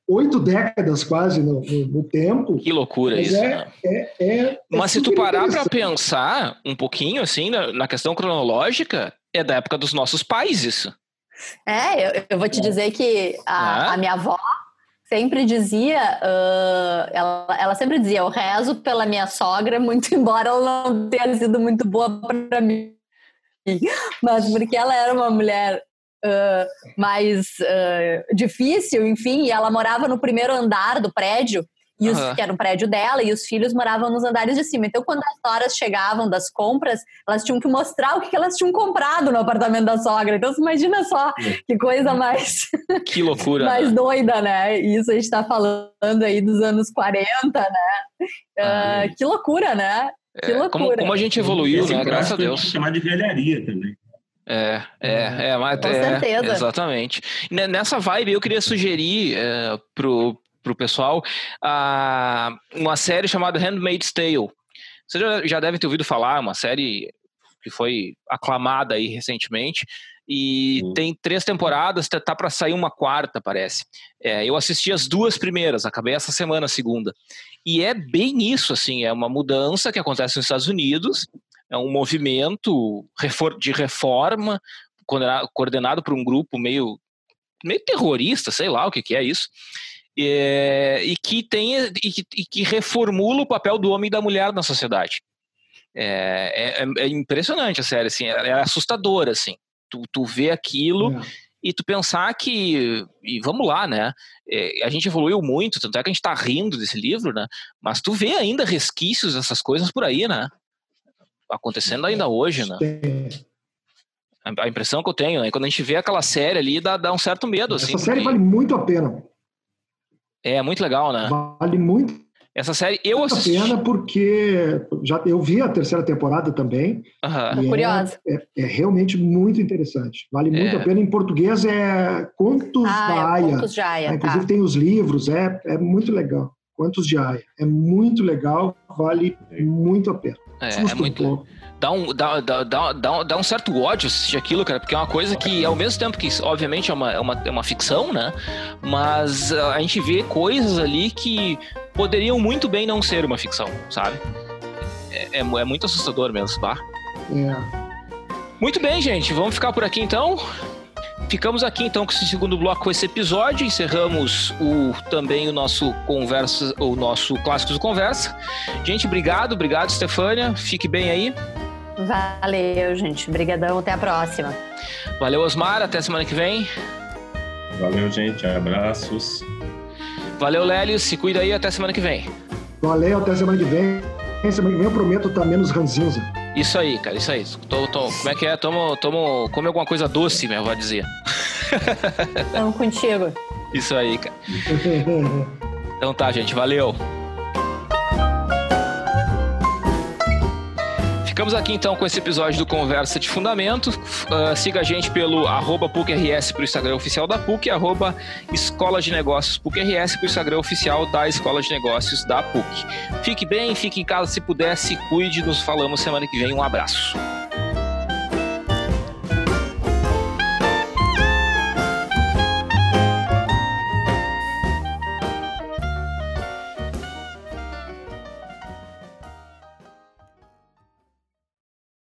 [SPEAKER 5] oito décadas quase no, no, no, tempo.
[SPEAKER 1] Que loucura isso. É, né? é, é, mas se tu parar para pensar um pouquinho assim na, na, questão cronológica, é da época dos nossos pais isso.
[SPEAKER 4] É, eu, eu vou te dizer que a, a minha avó sempre dizia, uh, ela, ela sempre dizia, eu rezo pela minha sogra, muito embora ela não tenha sido muito boa para mim. Mas porque ela era uma mulher uh, mais uh, difícil, enfim, e ela morava no primeiro andar do prédio, e os, uhum. que era o prédio dela, e os filhos moravam nos andares de cima. Então, quando as horas chegavam das compras, elas tinham que mostrar o que elas tinham comprado no apartamento da sogra. Então, você imagina só que coisa mais.
[SPEAKER 1] Que loucura.
[SPEAKER 4] mais né? doida, né? Isso a gente está falando aí dos anos 40, né? Uh, que loucura, né? Que loucura.
[SPEAKER 1] Como, como a gente evoluiu, né? Graças a Deus.
[SPEAKER 3] Chamar de velharia também.
[SPEAKER 1] É, é, é, mas,
[SPEAKER 4] Com
[SPEAKER 1] é,
[SPEAKER 4] certeza.
[SPEAKER 1] Exatamente. Nessa vibe, eu queria sugerir é, pro, pro pessoal uh, uma série chamada Handmaid's Tale. Você já, já deve ter ouvido falar, uma série que foi aclamada aí recentemente. E uhum. tem três temporadas, tá, tá para sair uma quarta, parece. É, eu assisti as duas primeiras, acabei essa semana a segunda. E é bem isso, assim, é uma mudança que acontece nos Estados Unidos, é um movimento de reforma coordenado por um grupo meio, meio terrorista, sei lá o que, que é isso, é, e, que tem, e que, e que, reformula o papel do homem e da mulher na sociedade. É, é, é impressionante a série, assim, é, é assustador, assim. Tu, tu vê aquilo é. e tu pensar que, e vamos lá, né? É, a gente evoluiu muito, tanto é que a gente tá rindo desse livro, né? Mas tu vê ainda resquícios dessas coisas por aí, né? Acontecendo ainda hoje, né? A impressão que eu tenho, né? Quando a gente vê aquela série ali, dá, dá um certo medo.
[SPEAKER 5] Essa
[SPEAKER 1] assim,
[SPEAKER 5] série porque... vale muito a pena.
[SPEAKER 1] É, muito legal, né?
[SPEAKER 5] Vale muito.
[SPEAKER 1] Essa série eu
[SPEAKER 5] muito
[SPEAKER 1] assisti.
[SPEAKER 5] a pena porque já, eu vi a terceira temporada também.
[SPEAKER 4] Uhum. É, curiosa.
[SPEAKER 5] É, é, realmente muito interessante. Vale muito é. a pena. Em português é Contos ah, da é Aya.
[SPEAKER 4] Contos de Aya.
[SPEAKER 5] É, inclusive tá. tem os livros, é, é muito legal. Contos de Aya. É muito legal, vale muito a pena.
[SPEAKER 1] É, é muito. Dá um, dá, dá, dá, dá, dá um certo ódio assistir aquilo, cara, porque é uma coisa que, ao mesmo tempo que, obviamente, é uma, é uma, é uma ficção, né? Mas a gente vê coisas ali que poderiam muito bem não ser uma ficção, sabe? É, é, é muito assustador mesmo, tá?
[SPEAKER 5] É.
[SPEAKER 1] Muito bem, gente. Vamos ficar por aqui então. Ficamos aqui então com esse segundo bloco com esse episódio. Encerramos o também o nosso conversa, o nosso clássicos do conversa. Gente, obrigado, obrigado, Stefânia. Fique bem aí.
[SPEAKER 4] Valeu, gente. Obrigadão. Até a próxima.
[SPEAKER 1] Valeu, Osmar. Até semana que vem.
[SPEAKER 3] Valeu, gente. Abraços.
[SPEAKER 1] Valeu, Lélio. Se cuida aí. Até semana que vem.
[SPEAKER 5] Valeu. Até semana que vem. Semana que vem eu prometo estar menos ranzinza.
[SPEAKER 1] Isso aí, cara, isso aí. Tô, tô, como é que é? Tomo, tomo, come alguma coisa doce, minha avó dizia.
[SPEAKER 4] Estamos contigo.
[SPEAKER 1] Isso aí, cara. Então tá, gente, valeu. Ficamos aqui então com esse episódio do Conversa de Fundamento. Uh, siga a gente pelo arroba PUCRS para o Instagram oficial da PUC, arroba Escola de Negócios PUCRS para o Instagram oficial da Escola de Negócios da PUC. Fique bem, fique em casa se puder, se cuide. Nos falamos semana que vem. Um abraço.